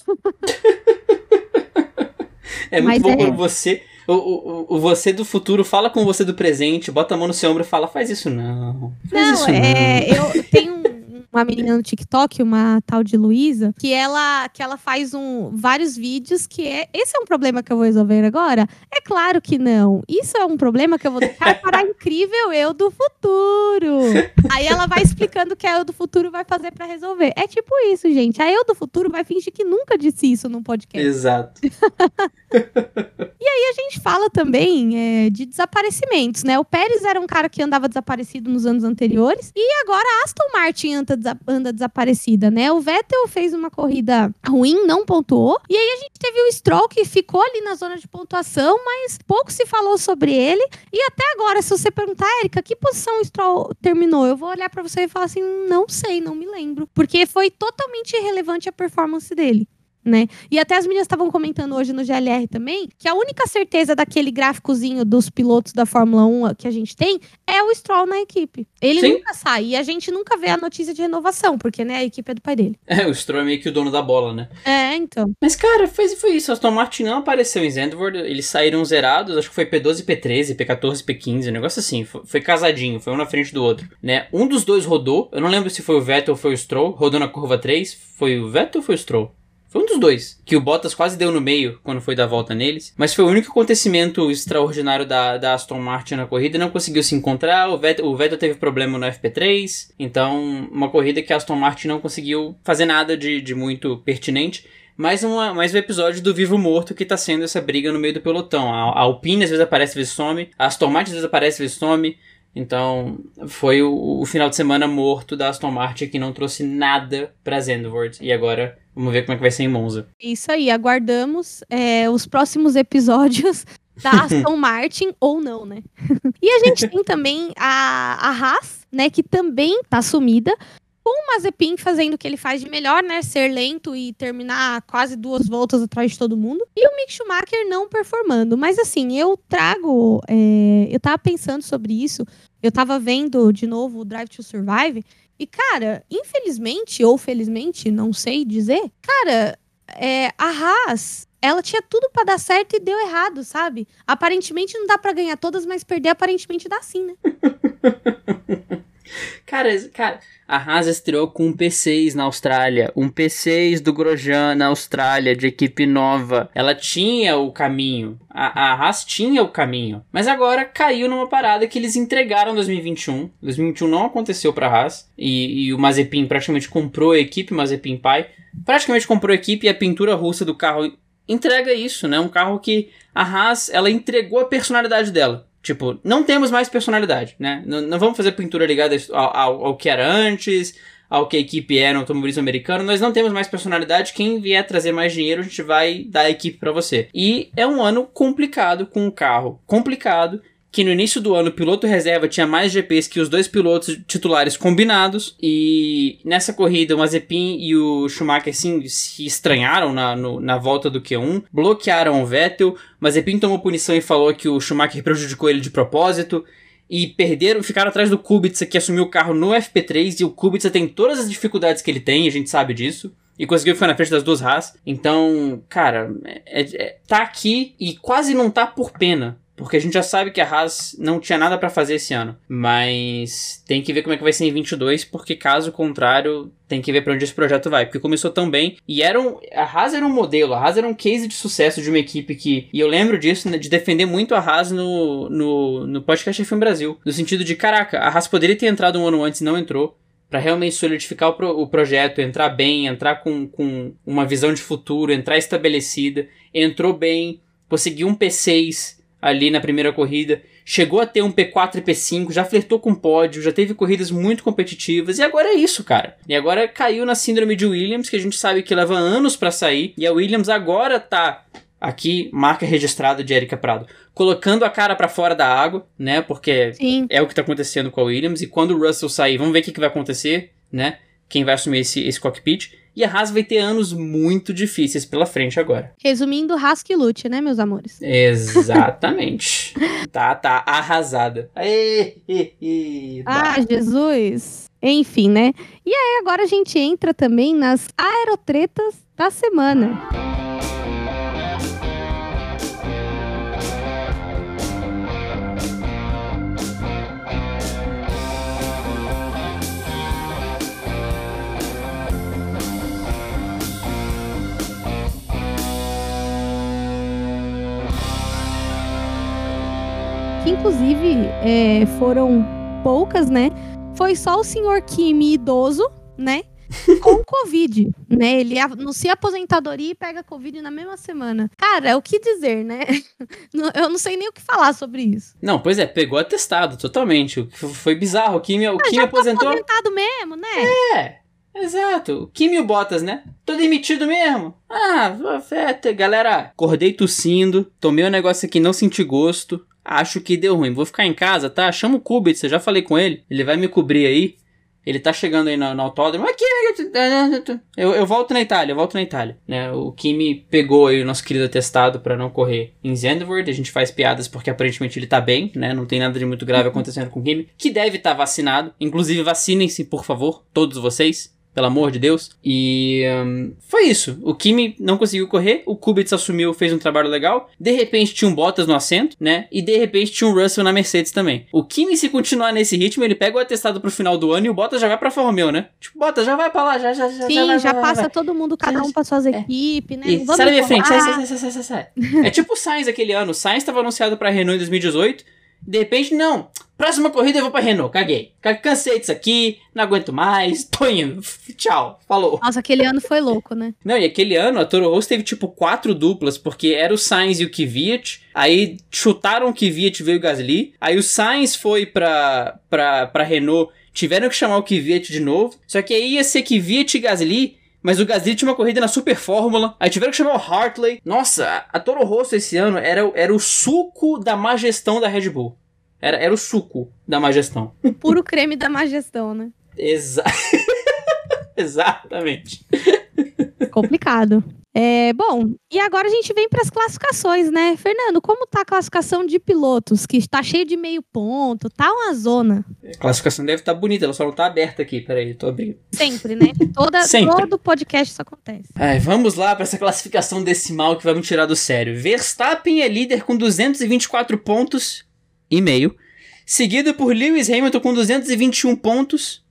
é muito Mas bom é... quando você. O, o, o, você do futuro fala com você do presente, bota a mão no seu ombro e fala: faz isso não. Faz não, isso é. Não. Eu tenho uma menina no TikTok, uma tal de Luísa, que ela que ela faz um, vários vídeos que é. Esse é um problema que eu vou resolver agora? É claro que não. Isso é um problema que eu vou deixar para a incrível eu do futuro. Aí ela vai explicando o que a eu do futuro vai fazer para resolver. É tipo isso, gente. A eu do futuro vai fingir que nunca disse isso num podcast. Exato. e aí a gente fala também é, de desaparecimentos, né? O Pérez era um cara que andava desaparecido nos anos anteriores e agora a Aston Martin anda, anda desaparecida, né? O Vettel fez uma corrida ruim, não pontuou. E aí a gente teve o Stroll que ficou ali na zona de pontuação, mas pouco se falou sobre ele. E até agora, se você perguntar, Erika, que posição o Stroll terminou? Eu vou olhar para você e falar assim, não sei, não me lembro. Porque foi totalmente irrelevante a performance dele né? E até as meninas estavam comentando hoje no GLR também que a única certeza daquele gráficozinho dos pilotos da Fórmula 1 que a gente tem é o Stroll na equipe. Ele Sim. nunca sai e a gente nunca vê a notícia de renovação, porque né, a equipe é do pai dele. É, o Stroll é meio que o dono da bola, né? É, então. Mas cara, foi, foi isso. Aston Martin não apareceu em Zandvoort, eles saíram zerados, acho que foi P12, P13, P14, P15, um negócio assim. Foi, foi, casadinho, foi um na frente do outro, né? Um dos dois rodou, eu não lembro se foi o Vettel ou foi o Stroll, rodou na curva 3, foi o Vettel ou foi o Stroll? Foi um dos dois. Que o Bottas quase deu no meio quando foi dar volta neles. Mas foi o único acontecimento extraordinário da, da Aston Martin na corrida. Não conseguiu se encontrar. O Vettel, o Vettel teve problema no FP3. Então, uma corrida que a Aston Martin não conseguiu fazer nada de, de muito pertinente mais, uma, mais um episódio do Vivo Morto que tá sendo essa briga no meio do pelotão. A, a Alpine às vezes aparece, às vezes some. A Aston Martin às vezes aparece, às vezes some. Então, foi o, o, final de semana morto da Aston Martin que não trouxe nada pra Zandvoort. E agora, vamos ver como é que vai ser em Monza. Isso aí, aguardamos é, os próximos episódios da Aston Martin ou não, né? e a gente tem também a, a Haas, né, que também tá sumida, com o Mazepin fazendo o que ele faz de melhor, né? Ser lento e terminar quase duas voltas atrás de todo mundo. E o Mick Schumacher não performando. Mas assim, eu trago. É, eu tava pensando sobre isso. Eu tava vendo de novo o Drive to Survive. E, cara, infelizmente, ou felizmente, não sei dizer, cara, é, a Haas ela tinha tudo para dar certo e deu errado, sabe? Aparentemente não dá para ganhar todas, mas perder aparentemente dá sim, né? cara, cara, a Haas estreou com um P6 na Austrália, um P6 do Grosjean na Austrália, de equipe nova. Ela tinha o caminho, a, a Haas tinha o caminho, mas agora caiu numa parada que eles entregaram em 2021. 2021 não aconteceu pra Haas, e, e o Mazepin praticamente comprou a equipe, Mazepin pai, praticamente comprou a equipe e a pintura russa do carro entrega isso, né? Um carro que a Haas, ela entregou a personalidade dela. Tipo, não temos mais personalidade, né? Não, não vamos fazer pintura ligada ao, ao, ao, que era antes, ao que a equipe é no automobilismo americano. Nós não temos mais personalidade. Quem vier trazer mais dinheiro, a gente vai dar a equipe para você. E é um ano complicado com um carro complicado que no início do ano o piloto reserva tinha mais GPs que os dois pilotos titulares combinados. E nessa corrida o Mazepin e o Schumacher assim, se estranharam na, no, na volta do Q1, bloquearam o Vettel. Mazepin tomou punição e falou que o Schumacher prejudicou ele de propósito. E perderam, ficaram atrás do Kubica que assumiu o carro no FP3 e o Kubica tem todas as dificuldades que ele tem, a gente sabe disso e conseguiu ficar na frente das duas Haas. Então, cara, é, é, tá aqui e quase não tá por pena. Porque a gente já sabe que a Haas não tinha nada para fazer esse ano. Mas tem que ver como é que vai ser em 22, porque caso contrário, tem que ver para onde esse projeto vai. Porque começou tão bem. E era um, a Haas era um modelo, a Haas era um case de sucesso de uma equipe que. E eu lembro disso, né, de defender muito a Haas no, no, no podcast F1 Brasil. No sentido de, caraca, a Haas poderia ter entrado um ano antes e não entrou para realmente solidificar o, pro, o, projeto, entrar bem, entrar com, com uma visão de futuro, entrar estabelecida, entrou bem, conseguiu um P6, ali na primeira corrida, chegou a ter um P4 e P5, já flertou com pódio, já teve corridas muito competitivas e agora é isso, cara. E agora caiu na síndrome de Williams, que a gente sabe que leva anos para sair, e a Williams agora tá aqui marca registrada de Erika Prado, colocando a cara para fora da água, né? Porque Sim. é o que tá acontecendo com a Williams e quando o Russell sair, vamos ver o que, que vai acontecer, né? Quem vai assumir esse, esse cockpit. E a Haas vai ter anos muito difíceis pela frente agora. Resumindo, Haas que lute, né, meus amores? Exatamente. tá, tá arrasada. Aê, ah, Jesus. Enfim, né? E aí agora a gente entra também nas aerotretas da semana. Que inclusive é, foram poucas, né? Foi só o senhor Kimi idoso, né? com Covid, né? Ele anuncia aposentadoria e pega Covid na mesma semana. Cara, é o que dizer, né? Eu não sei nem o que falar sobre isso. Não, pois é, pegou atestado, totalmente. Foi bizarro. O Kimi, o ah, Kimi já aposentou. Tá aposentado mesmo, né? É. Exato. O Kimi e o Bottas, né? Tô demitido mesmo. Ah, galera, acordei tossindo, tomei um negócio aqui, não senti gosto. Acho que deu ruim. Vou ficar em casa, tá? Chama o Kubica, já falei com ele. Ele vai me cobrir aí. Ele tá chegando aí no, no autódromo. Aqui, eu, eu volto na Itália, eu volto na Itália. Né? O Kimi pegou aí o nosso querido atestado para não correr em Zandvoort. A gente faz piadas porque aparentemente ele tá bem, né? Não tem nada de muito grave acontecendo com o Kimi. Que deve estar tá vacinado. Inclusive, vacinem-se, por favor, todos vocês pelo amor de Deus. E um, foi isso. O Kimi não conseguiu correr, o Kubica assumiu, fez um trabalho legal. De repente tinha um Bottas no assento, né? E de repente tinha um Russell na Mercedes também. O Kimi, se continuar nesse ritmo, ele pega o atestado pro final do ano e o Bottas já vai pra Alfa Romeo, né? Tipo, Bottas já vai pra lá, já, já, já. Sim, já, vai, já vai, passa vai. todo mundo, cada um pra suas é. equipes, né? E, sai da minha frente, sai, sai, sai, sai, sai. É tipo o Sainz aquele ano. O Sainz estava anunciado pra Renault em 2018. De repente, não. Próxima corrida eu vou pra Renault. Caguei. Cansei disso aqui. Não aguento mais. Tô indo. Tchau. Falou. Nossa, aquele ano foi louco, né? Não, e aquele ano a Toro Rosso teve tipo quatro duplas, porque era o Sainz e o Kvyat. Aí chutaram o Kvyat e veio o Gasly. Aí o Sainz foi pra, pra, pra Renault. Tiveram que chamar o Kvyat de novo. Só que aí ia ser Kvyat e Gasly. Mas o Gasly tinha uma corrida na Super Fórmula. Aí tiveram que chamar o Hartley. Nossa, a Toro Rosso esse ano era, era o suco da má gestão da Red Bull. Era, era o suco da má gestão. O puro creme da má gestão, né? Exa Exatamente. Complicado. É, bom, e agora a gente vem para as classificações, né? Fernando, como tá a classificação de pilotos? Que está cheio de meio ponto, tá uma zona. A classificação deve estar tá bonita, ela só não tá aberta aqui. Peraí, tô abrindo. Sempre, né? Toda, Sempre. Todo podcast isso acontece. Ai, vamos lá para essa classificação decimal que vai me tirar do sério. Verstappen é líder com 224 pontos e meio, seguido por Lewis Hamilton com 221 pontos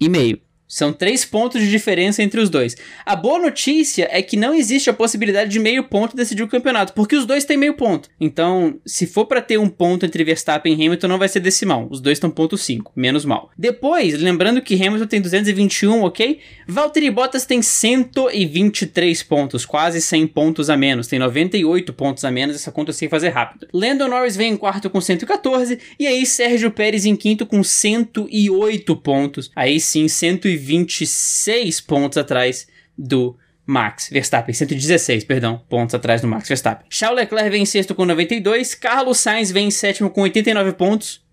e meio. São três pontos de diferença entre os dois. A boa notícia é que não existe a possibilidade de meio ponto decidir o campeonato, porque os dois têm meio ponto. Então, se for para ter um ponto entre Verstappen e Hamilton, não vai ser decimal. Os dois estão ponto 5, menos mal. Depois, lembrando que Hamilton tem 221, ok? Valtteri Bottas tem 123 pontos, quase 100 pontos a menos. Tem 98 pontos a menos, essa conta eu sei fazer rápido. Lando Norris vem em quarto com 114, e aí Sérgio Pérez em quinto com 108 pontos. Aí sim, 120 126 pontos atrás do Max Verstappen, 116, perdão, pontos atrás do Max Verstappen. Charles Leclerc vem em sexto com 92, Carlos Sainz vem em sétimo com 89 pontos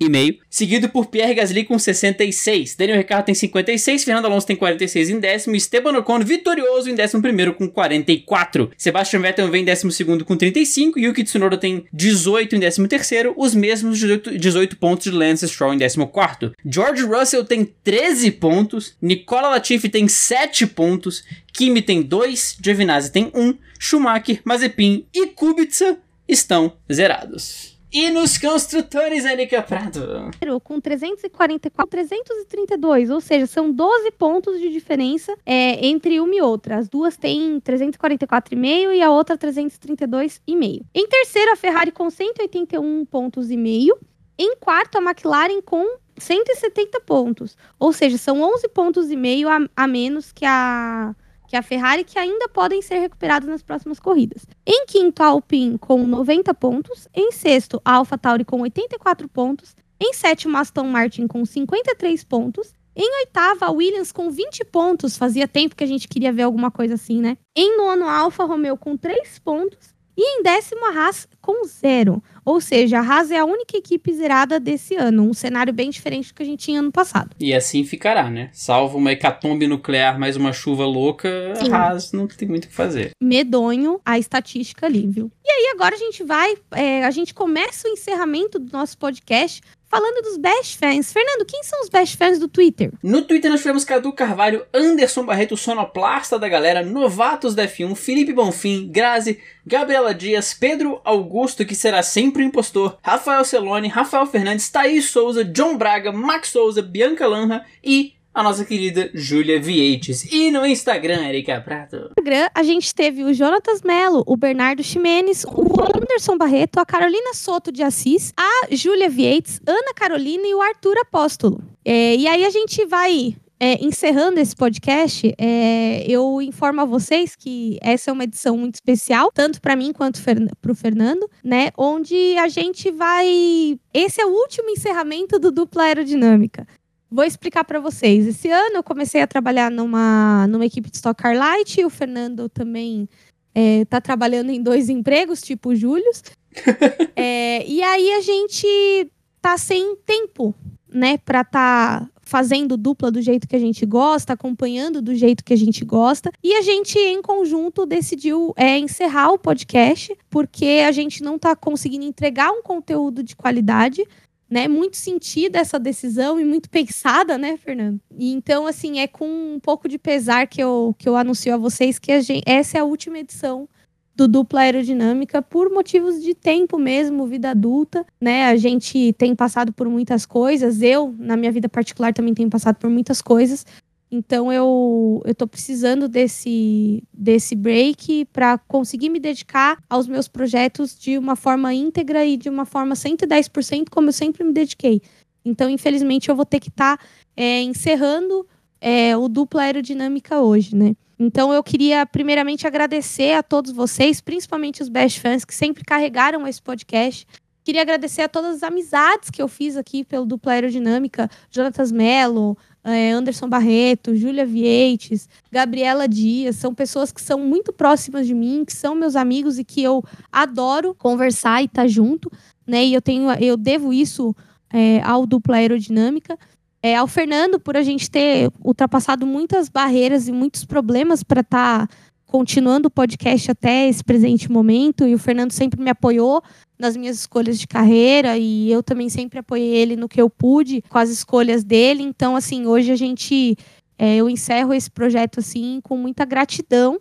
e meio, seguido por Pierre Gasly com 66. Daniel Ricciardo tem 56, Fernando Alonso tem 46 em décimo, Esteban Ocon vitorioso em décimo primeiro com 44. Sebastian Vettel vem em décimo segundo com 35, Yuki Tsunoda tem 18 em décimo terceiro, os mesmos 18, 18 pontos de Lance Stroll em décimo quarto. George Russell tem 13 pontos, Nicola Latifi tem 7 pontos, Kimi tem 2, Giovinazzi tem 1, Schumacher, Mazepin e Kubica estão zerados. E nos construtores, Erika Prado? Com 344, 332, ou seja, são 12 pontos de diferença é, entre uma e outra. As duas têm 344,5 e a outra 332,5. Em terceiro, a Ferrari com 181 pontos e meio. Em quarto, a McLaren com 170 pontos. Ou seja, são 11 pontos e meio a, a menos que a que a Ferrari, que ainda podem ser recuperados nas próximas corridas. Em quinto, a Alpine com 90 pontos. Em sexto, a AlphaTauri com 84 pontos. Em sétimo, a Aston Martin com 53 pontos. Em oitava, a Williams com 20 pontos. Fazia tempo que a gente queria ver alguma coisa assim, né? Em nono, a Alfa Romeo com 3 pontos. E em décimo, a Haas com zero. Ou seja, a Haas é a única equipe zerada desse ano. Um cenário bem diferente do que a gente tinha ano passado. E assim ficará, né? Salvo uma hecatombe nuclear mais uma chuva louca, Sim. a Haas não tem muito o que fazer. Medonho a estatística ali, viu? E aí agora a gente vai, é, a gente começa o encerramento do nosso podcast falando dos best fans. Fernando, quem são os best fans do Twitter? No Twitter nós tivemos Cadu Carvalho, Anderson Barreto, sonoplasta da galera, novatos da F1, Felipe Bonfim, Grazi, Gabriela Dias, Pedro Augusto, que será sempre impostor, Rafael Celone, Rafael Fernandes, Thaís Souza, John Braga, Max Souza, Bianca Lanra e a nossa querida Júlia Vietes. E no Instagram, Erika Prato. No Instagram, a gente teve o Jonatas Melo, o Bernardo Ximenes, o Anderson Barreto, a Carolina Soto de Assis, a Júlia Vietes, Ana Carolina e o Arthur Apóstolo. É, e aí a gente vai é, encerrando esse podcast, é, eu informo a vocês que essa é uma edição muito especial, tanto para mim quanto para o Fernando, né? Onde a gente vai. Esse é o último encerramento do Dupla Aerodinâmica. Vou explicar para vocês. Esse ano eu comecei a trabalhar numa, numa equipe de Stock Car Light, o Fernando também está é, trabalhando em dois empregos, tipo o Júlio. é, e aí a gente tá sem tempo, né, para tá fazendo dupla do jeito que a gente gosta, acompanhando do jeito que a gente gosta. E a gente, em conjunto, decidiu é, encerrar o podcast, porque a gente não está conseguindo entregar um conteúdo de qualidade. Né, muito sentida essa decisão e muito pensada, né, Fernando? E então, assim, é com um pouco de pesar que eu, que eu anuncio a vocês que a gente, essa é a última edição do dupla aerodinâmica por motivos de tempo mesmo, vida adulta, né? A gente tem passado por muitas coisas, eu, na minha vida particular, também tenho passado por muitas coisas. Então eu eu tô precisando desse desse break para conseguir me dedicar aos meus projetos de uma forma íntegra e de uma forma 110% como eu sempre me dediquei. Então, infelizmente, eu vou ter que estar tá, é, encerrando é, o dupla aerodinâmica hoje, né? Então eu queria primeiramente agradecer a todos vocês, principalmente os best fans que sempre carregaram esse podcast. Queria agradecer a todas as amizades que eu fiz aqui pelo Dupla Aerodinâmica, Jonatas Mello, eh, Anderson Barreto, Júlia Vieites, Gabriela Dias, são pessoas que são muito próximas de mim, que são meus amigos e que eu adoro conversar e estar tá junto, né? E eu tenho, eu devo isso é, ao Dupla Aerodinâmica é, ao Fernando por a gente ter ultrapassado muitas barreiras e muitos problemas para estar tá continuando o podcast até esse presente momento. E o Fernando sempre me apoiou nas minhas escolhas de carreira e eu também sempre apoiei ele no que eu pude com as escolhas dele. Então, assim, hoje a gente é, eu encerro esse projeto assim com muita gratidão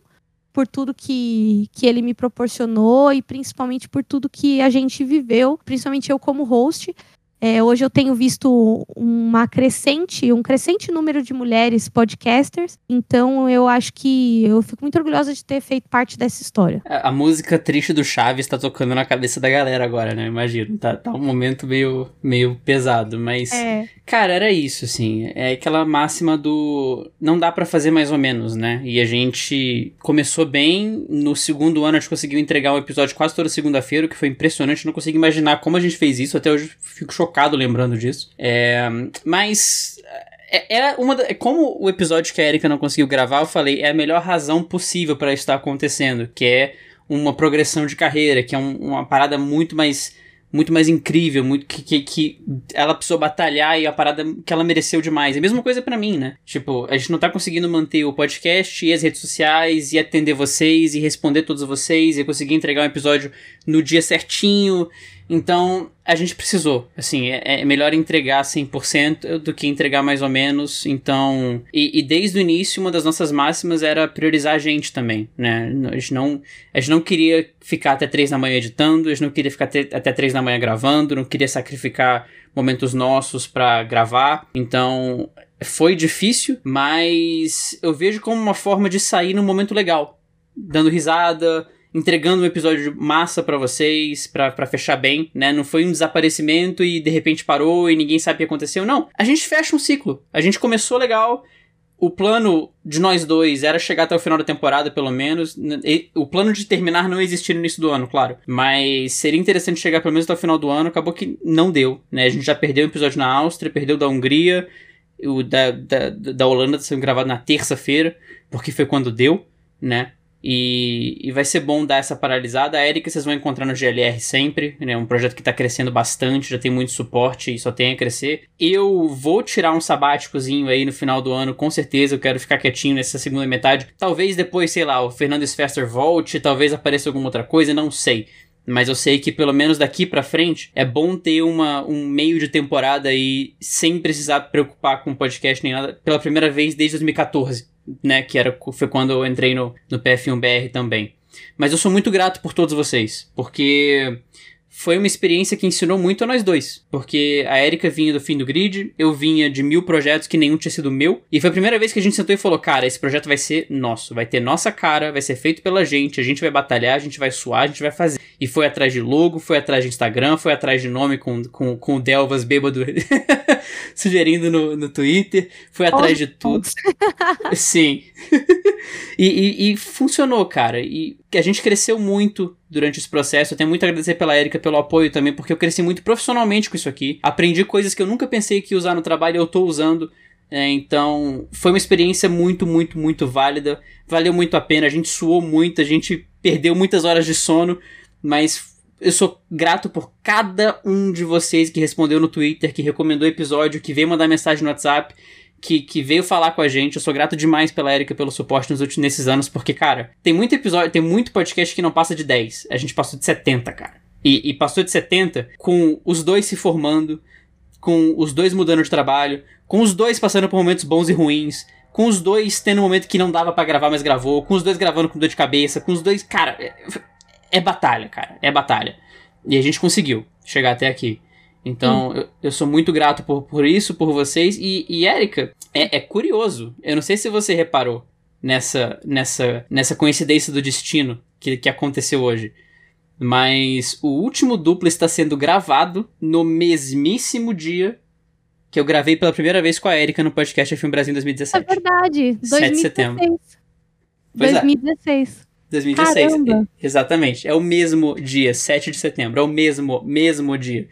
por tudo que, que ele me proporcionou e principalmente por tudo que a gente viveu, principalmente eu como host. É, hoje eu tenho visto uma crescente, um crescente número de mulheres podcasters, então eu acho que eu fico muito orgulhosa de ter feito parte dessa história. A, a música triste do Chaves tá tocando na cabeça da galera agora, né? Imagino. Tá, tá um momento meio, meio pesado, mas. É. Cara, era isso, assim. É aquela máxima do. Não dá para fazer mais ou menos, né? E a gente começou bem. No segundo ano a gente conseguiu entregar um episódio quase toda segunda-feira, o que foi impressionante. Não consigo imaginar como a gente fez isso. Até hoje fico chocado chocado lembrando disso. É, mas é, era uma da, como o episódio que a Erika não conseguiu gravar, eu falei, é a melhor razão possível para isso estar acontecendo, que é uma progressão de carreira, que é um, uma parada muito mais muito mais incrível, muito que, que, que, ela precisou batalhar e a parada que ela mereceu demais. É a mesma coisa para mim, né? Tipo, a gente não tá conseguindo manter o podcast e as redes sociais e atender vocês e responder todos vocês e conseguir entregar um episódio no dia certinho então, a gente precisou. Assim, é, é melhor entregar 100% do que entregar mais ou menos. Então, e, e, desde o início, uma das nossas máximas era priorizar a gente também, né? A gente não, a gente não queria ficar até 3 da manhã editando, a gente não queria ficar até, até 3 da manhã gravando, não queria sacrificar momentos nossos para gravar. Então, foi difícil, mas eu vejo como uma forma de sair num momento legal. Dando risada, entregando um episódio massa para vocês, para fechar bem, né? Não foi um desaparecimento e de repente parou e ninguém sabe o que aconteceu. Não. A gente fecha um ciclo. A gente começou legal. O plano de nós dois era chegar até o final da temporada, pelo menos. O plano de terminar não existia no início do ano, claro. Mas seria interessante chegar pelo menos até o final do ano. Acabou que não deu, né? A gente já perdeu o episódio na Áustria, perdeu da Hungria. O da, da, da Holanda sendo gravado na terça-feira, porque foi quando deu, né? E, e vai ser bom dar essa paralisada. A Erika vocês vão encontrar no GLR sempre, né? Um projeto que está crescendo bastante, já tem muito suporte e só tem a crescer. Eu vou tirar um sabáticozinho aí no final do ano, com certeza. Eu quero ficar quietinho nessa segunda metade. Talvez depois, sei lá, o Fernando Fester volte, talvez apareça alguma outra coisa, não sei. Mas eu sei que pelo menos daqui para frente é bom ter uma, um meio de temporada aí sem precisar preocupar com podcast nem nada pela primeira vez desde 2014 né? Que era, foi quando eu entrei no, no PF1BR também. Mas eu sou muito grato por todos vocês, porque foi uma experiência que ensinou muito a nós dois. Porque a Erika vinha do fim do grid, eu vinha de mil projetos que nenhum tinha sido meu. E foi a primeira vez que a gente sentou e falou: cara, esse projeto vai ser nosso, vai ter nossa cara, vai ser feito pela gente, a gente vai batalhar, a gente vai suar, a gente vai fazer. E foi atrás de logo, foi atrás de Instagram, foi atrás de nome com, com, com o Delvas bêbado sugerindo no, no Twitter, foi atrás de tudo. Sim. e, e, e, funcionou, cara. E a gente cresceu muito durante esse processo. Eu tenho muito a agradecer pela Erika pelo apoio também, porque eu cresci muito profissionalmente com isso aqui. Aprendi coisas que eu nunca pensei que ia usar no trabalho e eu tô usando. É, então, foi uma experiência muito, muito, muito válida. Valeu muito a pena. A gente suou muito, a gente perdeu muitas horas de sono, mas eu sou grato por cada um de vocês que respondeu no Twitter, que recomendou o episódio, que veio mandar mensagem no WhatsApp, que, que veio falar com a gente. Eu sou grato demais pela Erika pelo suporte nos últimos nesses anos, porque, cara, tem muito episódio, tem muito podcast que não passa de 10. A gente passou de 70, cara. E, e passou de 70 com os dois se formando, com os dois mudando de trabalho, com os dois passando por momentos bons e ruins, com os dois tendo um momento que não dava para gravar, mas gravou, com os dois gravando com dor de cabeça, com os dois. Cara, é, batalha, cara. É batalha. E a gente conseguiu chegar até aqui. Então, eu, eu, sou muito grato por, por isso, por vocês. E, e Érica, é, é curioso. Eu não sei se você reparou nessa, nessa, nessa coincidência do destino que, que aconteceu hoje. Mas o último duplo está sendo gravado no mesmíssimo dia que eu gravei pela primeira vez com a Erika no podcast Filme Brasil em 2017. É verdade. 7 de setembro. Pois 2016. É. 2016. Caramba. Exatamente. É o mesmo dia, 7 de setembro. É o mesmo, mesmo dia.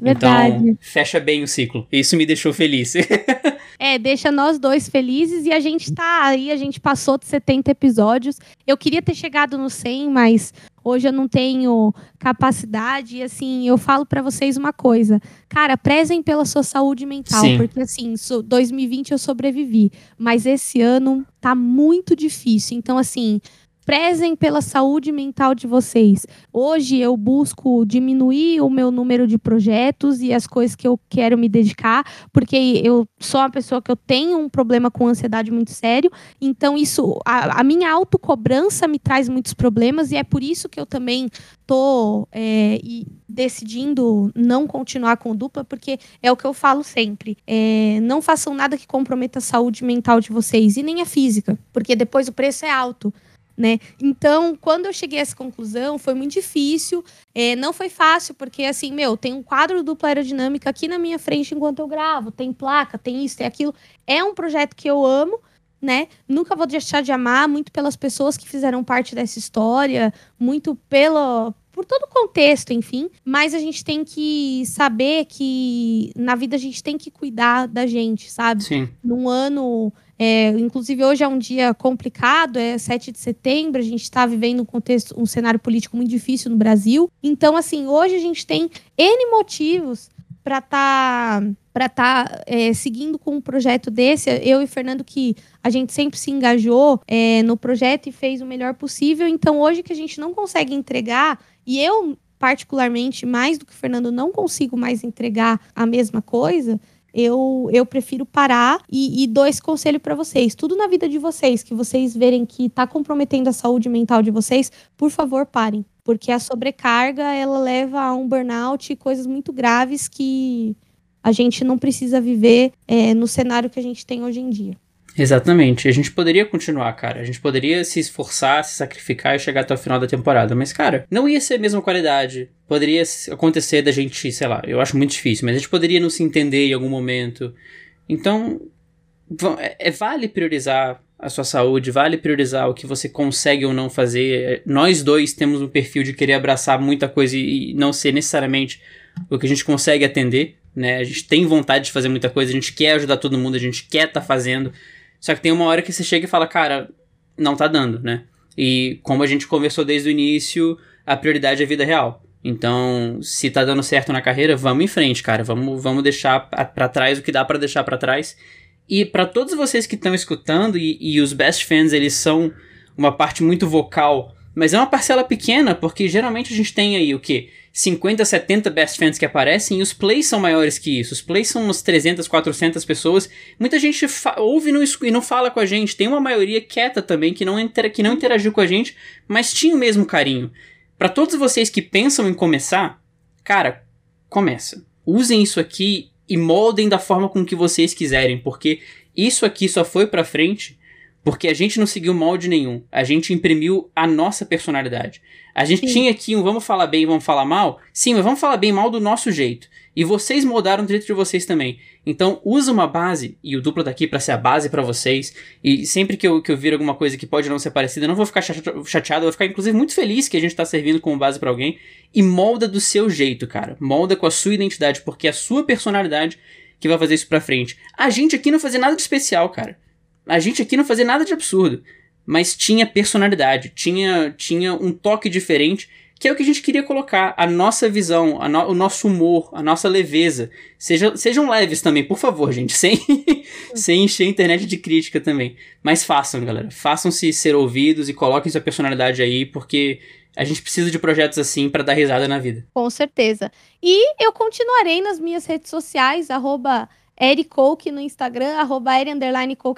Verdade. Então, fecha bem o ciclo. Isso me deixou feliz. é, deixa nós dois felizes e a gente tá aí, a gente passou de 70 episódios. Eu queria ter chegado no 100, mas hoje eu não tenho capacidade. E assim, eu falo para vocês uma coisa. Cara, prezem pela sua saúde mental, Sim. porque assim, 2020 eu sobrevivi, mas esse ano tá muito difícil. Então, assim, prezem pela saúde mental de vocês. Hoje eu busco diminuir o meu número de projetos e as coisas que eu quero me dedicar, porque eu sou uma pessoa que eu tenho um problema com ansiedade muito sério, então isso a, a minha autocobrança me traz muitos problemas e é por isso que eu também tô é, decidindo não continuar com dupla, porque é o que eu falo sempre. É, não façam nada que comprometa a saúde mental de vocês e nem a física, porque depois o preço é alto né? Então, quando eu cheguei a essa conclusão, foi muito difícil. É, não foi fácil, porque assim, meu, tem um quadro dupla aerodinâmica aqui na minha frente enquanto eu gravo, tem placa, tem isso, tem aquilo. É um projeto que eu amo, né? Nunca vou deixar de amar, muito pelas pessoas que fizeram parte dessa história, muito pelo, por todo o contexto, enfim. Mas a gente tem que saber que na vida a gente tem que cuidar da gente, sabe? Sim. Num ano é, inclusive, hoje é um dia complicado, é 7 de setembro, a gente está vivendo um contexto, um cenário político muito difícil no Brasil. Então, assim, hoje a gente tem N motivos para estar tá, para tá, é, seguindo com um projeto desse. Eu e Fernando, que a gente sempre se engajou é, no projeto e fez o melhor possível. Então, hoje que a gente não consegue entregar, e eu, particularmente, mais do que o Fernando, não consigo mais entregar a mesma coisa eu, eu prefiro parar e, e dou esse conselho para vocês. Tudo na vida de vocês, que vocês verem que está comprometendo a saúde mental de vocês, por favor, parem. Porque a sobrecarga, ela leva a um burnout e coisas muito graves que a gente não precisa viver é, no cenário que a gente tem hoje em dia. Exatamente. A gente poderia continuar, cara. A gente poderia se esforçar, se sacrificar e chegar até o final da temporada. Mas, cara, não ia ser a mesma qualidade. Poderia acontecer da gente, sei lá, eu acho muito difícil, mas a gente poderia não se entender em algum momento. Então, é, é, vale priorizar a sua saúde, vale priorizar o que você consegue ou não fazer. Nós dois temos um perfil de querer abraçar muita coisa e não ser necessariamente o que a gente consegue atender, né? A gente tem vontade de fazer muita coisa, a gente quer ajudar todo mundo, a gente quer estar tá fazendo. Só que tem uma hora que você chega e fala, cara, não tá dando, né? E como a gente conversou desde o início, a prioridade é a vida real. Então, se tá dando certo na carreira, vamos em frente, cara. Vamos, vamos deixar para trás o que dá para deixar para trás. E para todos vocês que estão escutando, e, e os best fans, eles são uma parte muito vocal, mas é uma parcela pequena, porque geralmente a gente tem aí o quê? 50, 70 best fans que aparecem e os plays são maiores que isso. Os plays são umas 300, 400 pessoas. Muita gente ouve no, e não fala com a gente. Tem uma maioria quieta também que não, que não interagiu com a gente, mas tinha o mesmo carinho. Para todos vocês que pensam em começar, cara, começa. Usem isso aqui e moldem da forma com que vocês quiserem, porque isso aqui só foi para frente Porque a gente não seguiu molde nenhum. A gente imprimiu a nossa personalidade. A gente Sim. tinha aqui um vamos falar bem, vamos falar mal. Sim, mas vamos falar bem mal do nosso jeito. E vocês moldaram o jeito de vocês também. Então, usa uma base, e o duplo tá aqui para ser a base para vocês. E sempre que eu, que eu vir alguma coisa que pode não ser parecida, eu não vou ficar chateado, eu vou ficar inclusive muito feliz que a gente tá servindo como base para alguém. E molda do seu jeito, cara. Molda com a sua identidade, porque é a sua personalidade que vai fazer isso pra frente. A gente aqui não fazia nada de especial, cara. A gente aqui não fazia nada de absurdo. Mas tinha personalidade, tinha, tinha um toque diferente que é o que a gente queria colocar, a nossa visão, a no, o nosso humor, a nossa leveza. Seja, sejam leves também, por favor, gente, sem, sem encher a internet de crítica também. Mas façam, galera. Façam-se ser ouvidos e coloquem sua personalidade aí, porque a gente precisa de projetos assim para dar risada na vida. Com certeza. E eu continuarei nas minhas redes sociais, arroba Ericoke no Instagram, arroba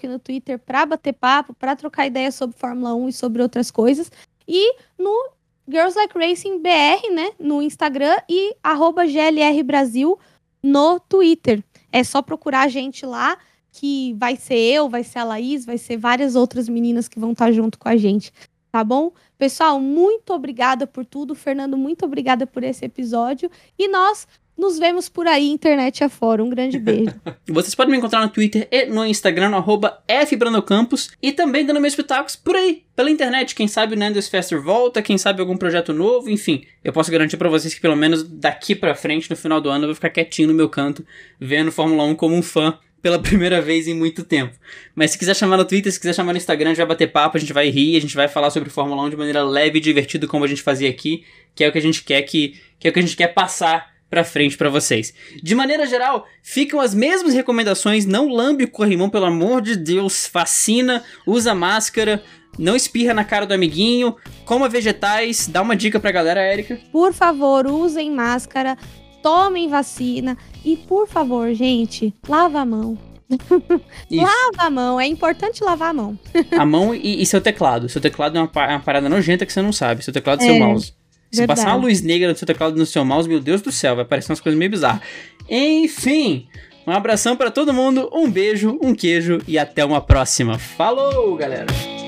no Twitter, para bater papo, para trocar ideias sobre Fórmula 1 e sobre outras coisas. E no Girls Like Racing BR, né, no Instagram e arroba GLR Brasil no Twitter. É só procurar a gente lá, que vai ser eu, vai ser a Laís, vai ser várias outras meninas que vão estar junto com a gente, tá bom? Pessoal, muito obrigada por tudo. Fernando, muito obrigada por esse episódio. E nós nos vemos por aí, internet afora. Um grande beijo. Vocês podem me encontrar no Twitter e no Instagram, no arroba FBranocampos, e também dando meus pitacos por aí, pela internet. Quem sabe o Nando's Faster volta, quem sabe algum projeto novo, enfim. Eu posso garantir para vocês que pelo menos daqui pra frente, no final do ano, eu vou ficar quietinho no meu canto, vendo Fórmula 1 como um fã pela primeira vez em muito tempo. Mas se quiser chamar no Twitter, se quiser chamar no Instagram, a gente vai bater papo, a gente vai rir, a gente vai falar sobre Fórmula 1 de maneira leve e divertida, como a gente fazia aqui, que é o que a gente quer que, que é o que a gente quer passar pra frente para vocês. De maneira geral, ficam as mesmas recomendações, não lambe o corrimão, pelo amor de Deus, fascina, usa máscara, não espirra na cara do amiguinho, coma vegetais, dá uma dica pra galera, Érica. Por favor, usem máscara, tomem vacina e, por favor, gente, lava a mão. lava a mão, é importante lavar a mão. a mão e, e, seu teclado. Seu teclado é uma, é uma, parada nojenta que você não sabe. Seu teclado e é. seu mouse. Se passar uma luz negra no seu teclado no seu mouse, meu Deus do céu, vai parecer umas coisas meio bizarras. Enfim, um abração para todo mundo, um beijo, um queijo e até uma próxima. Falou, galera!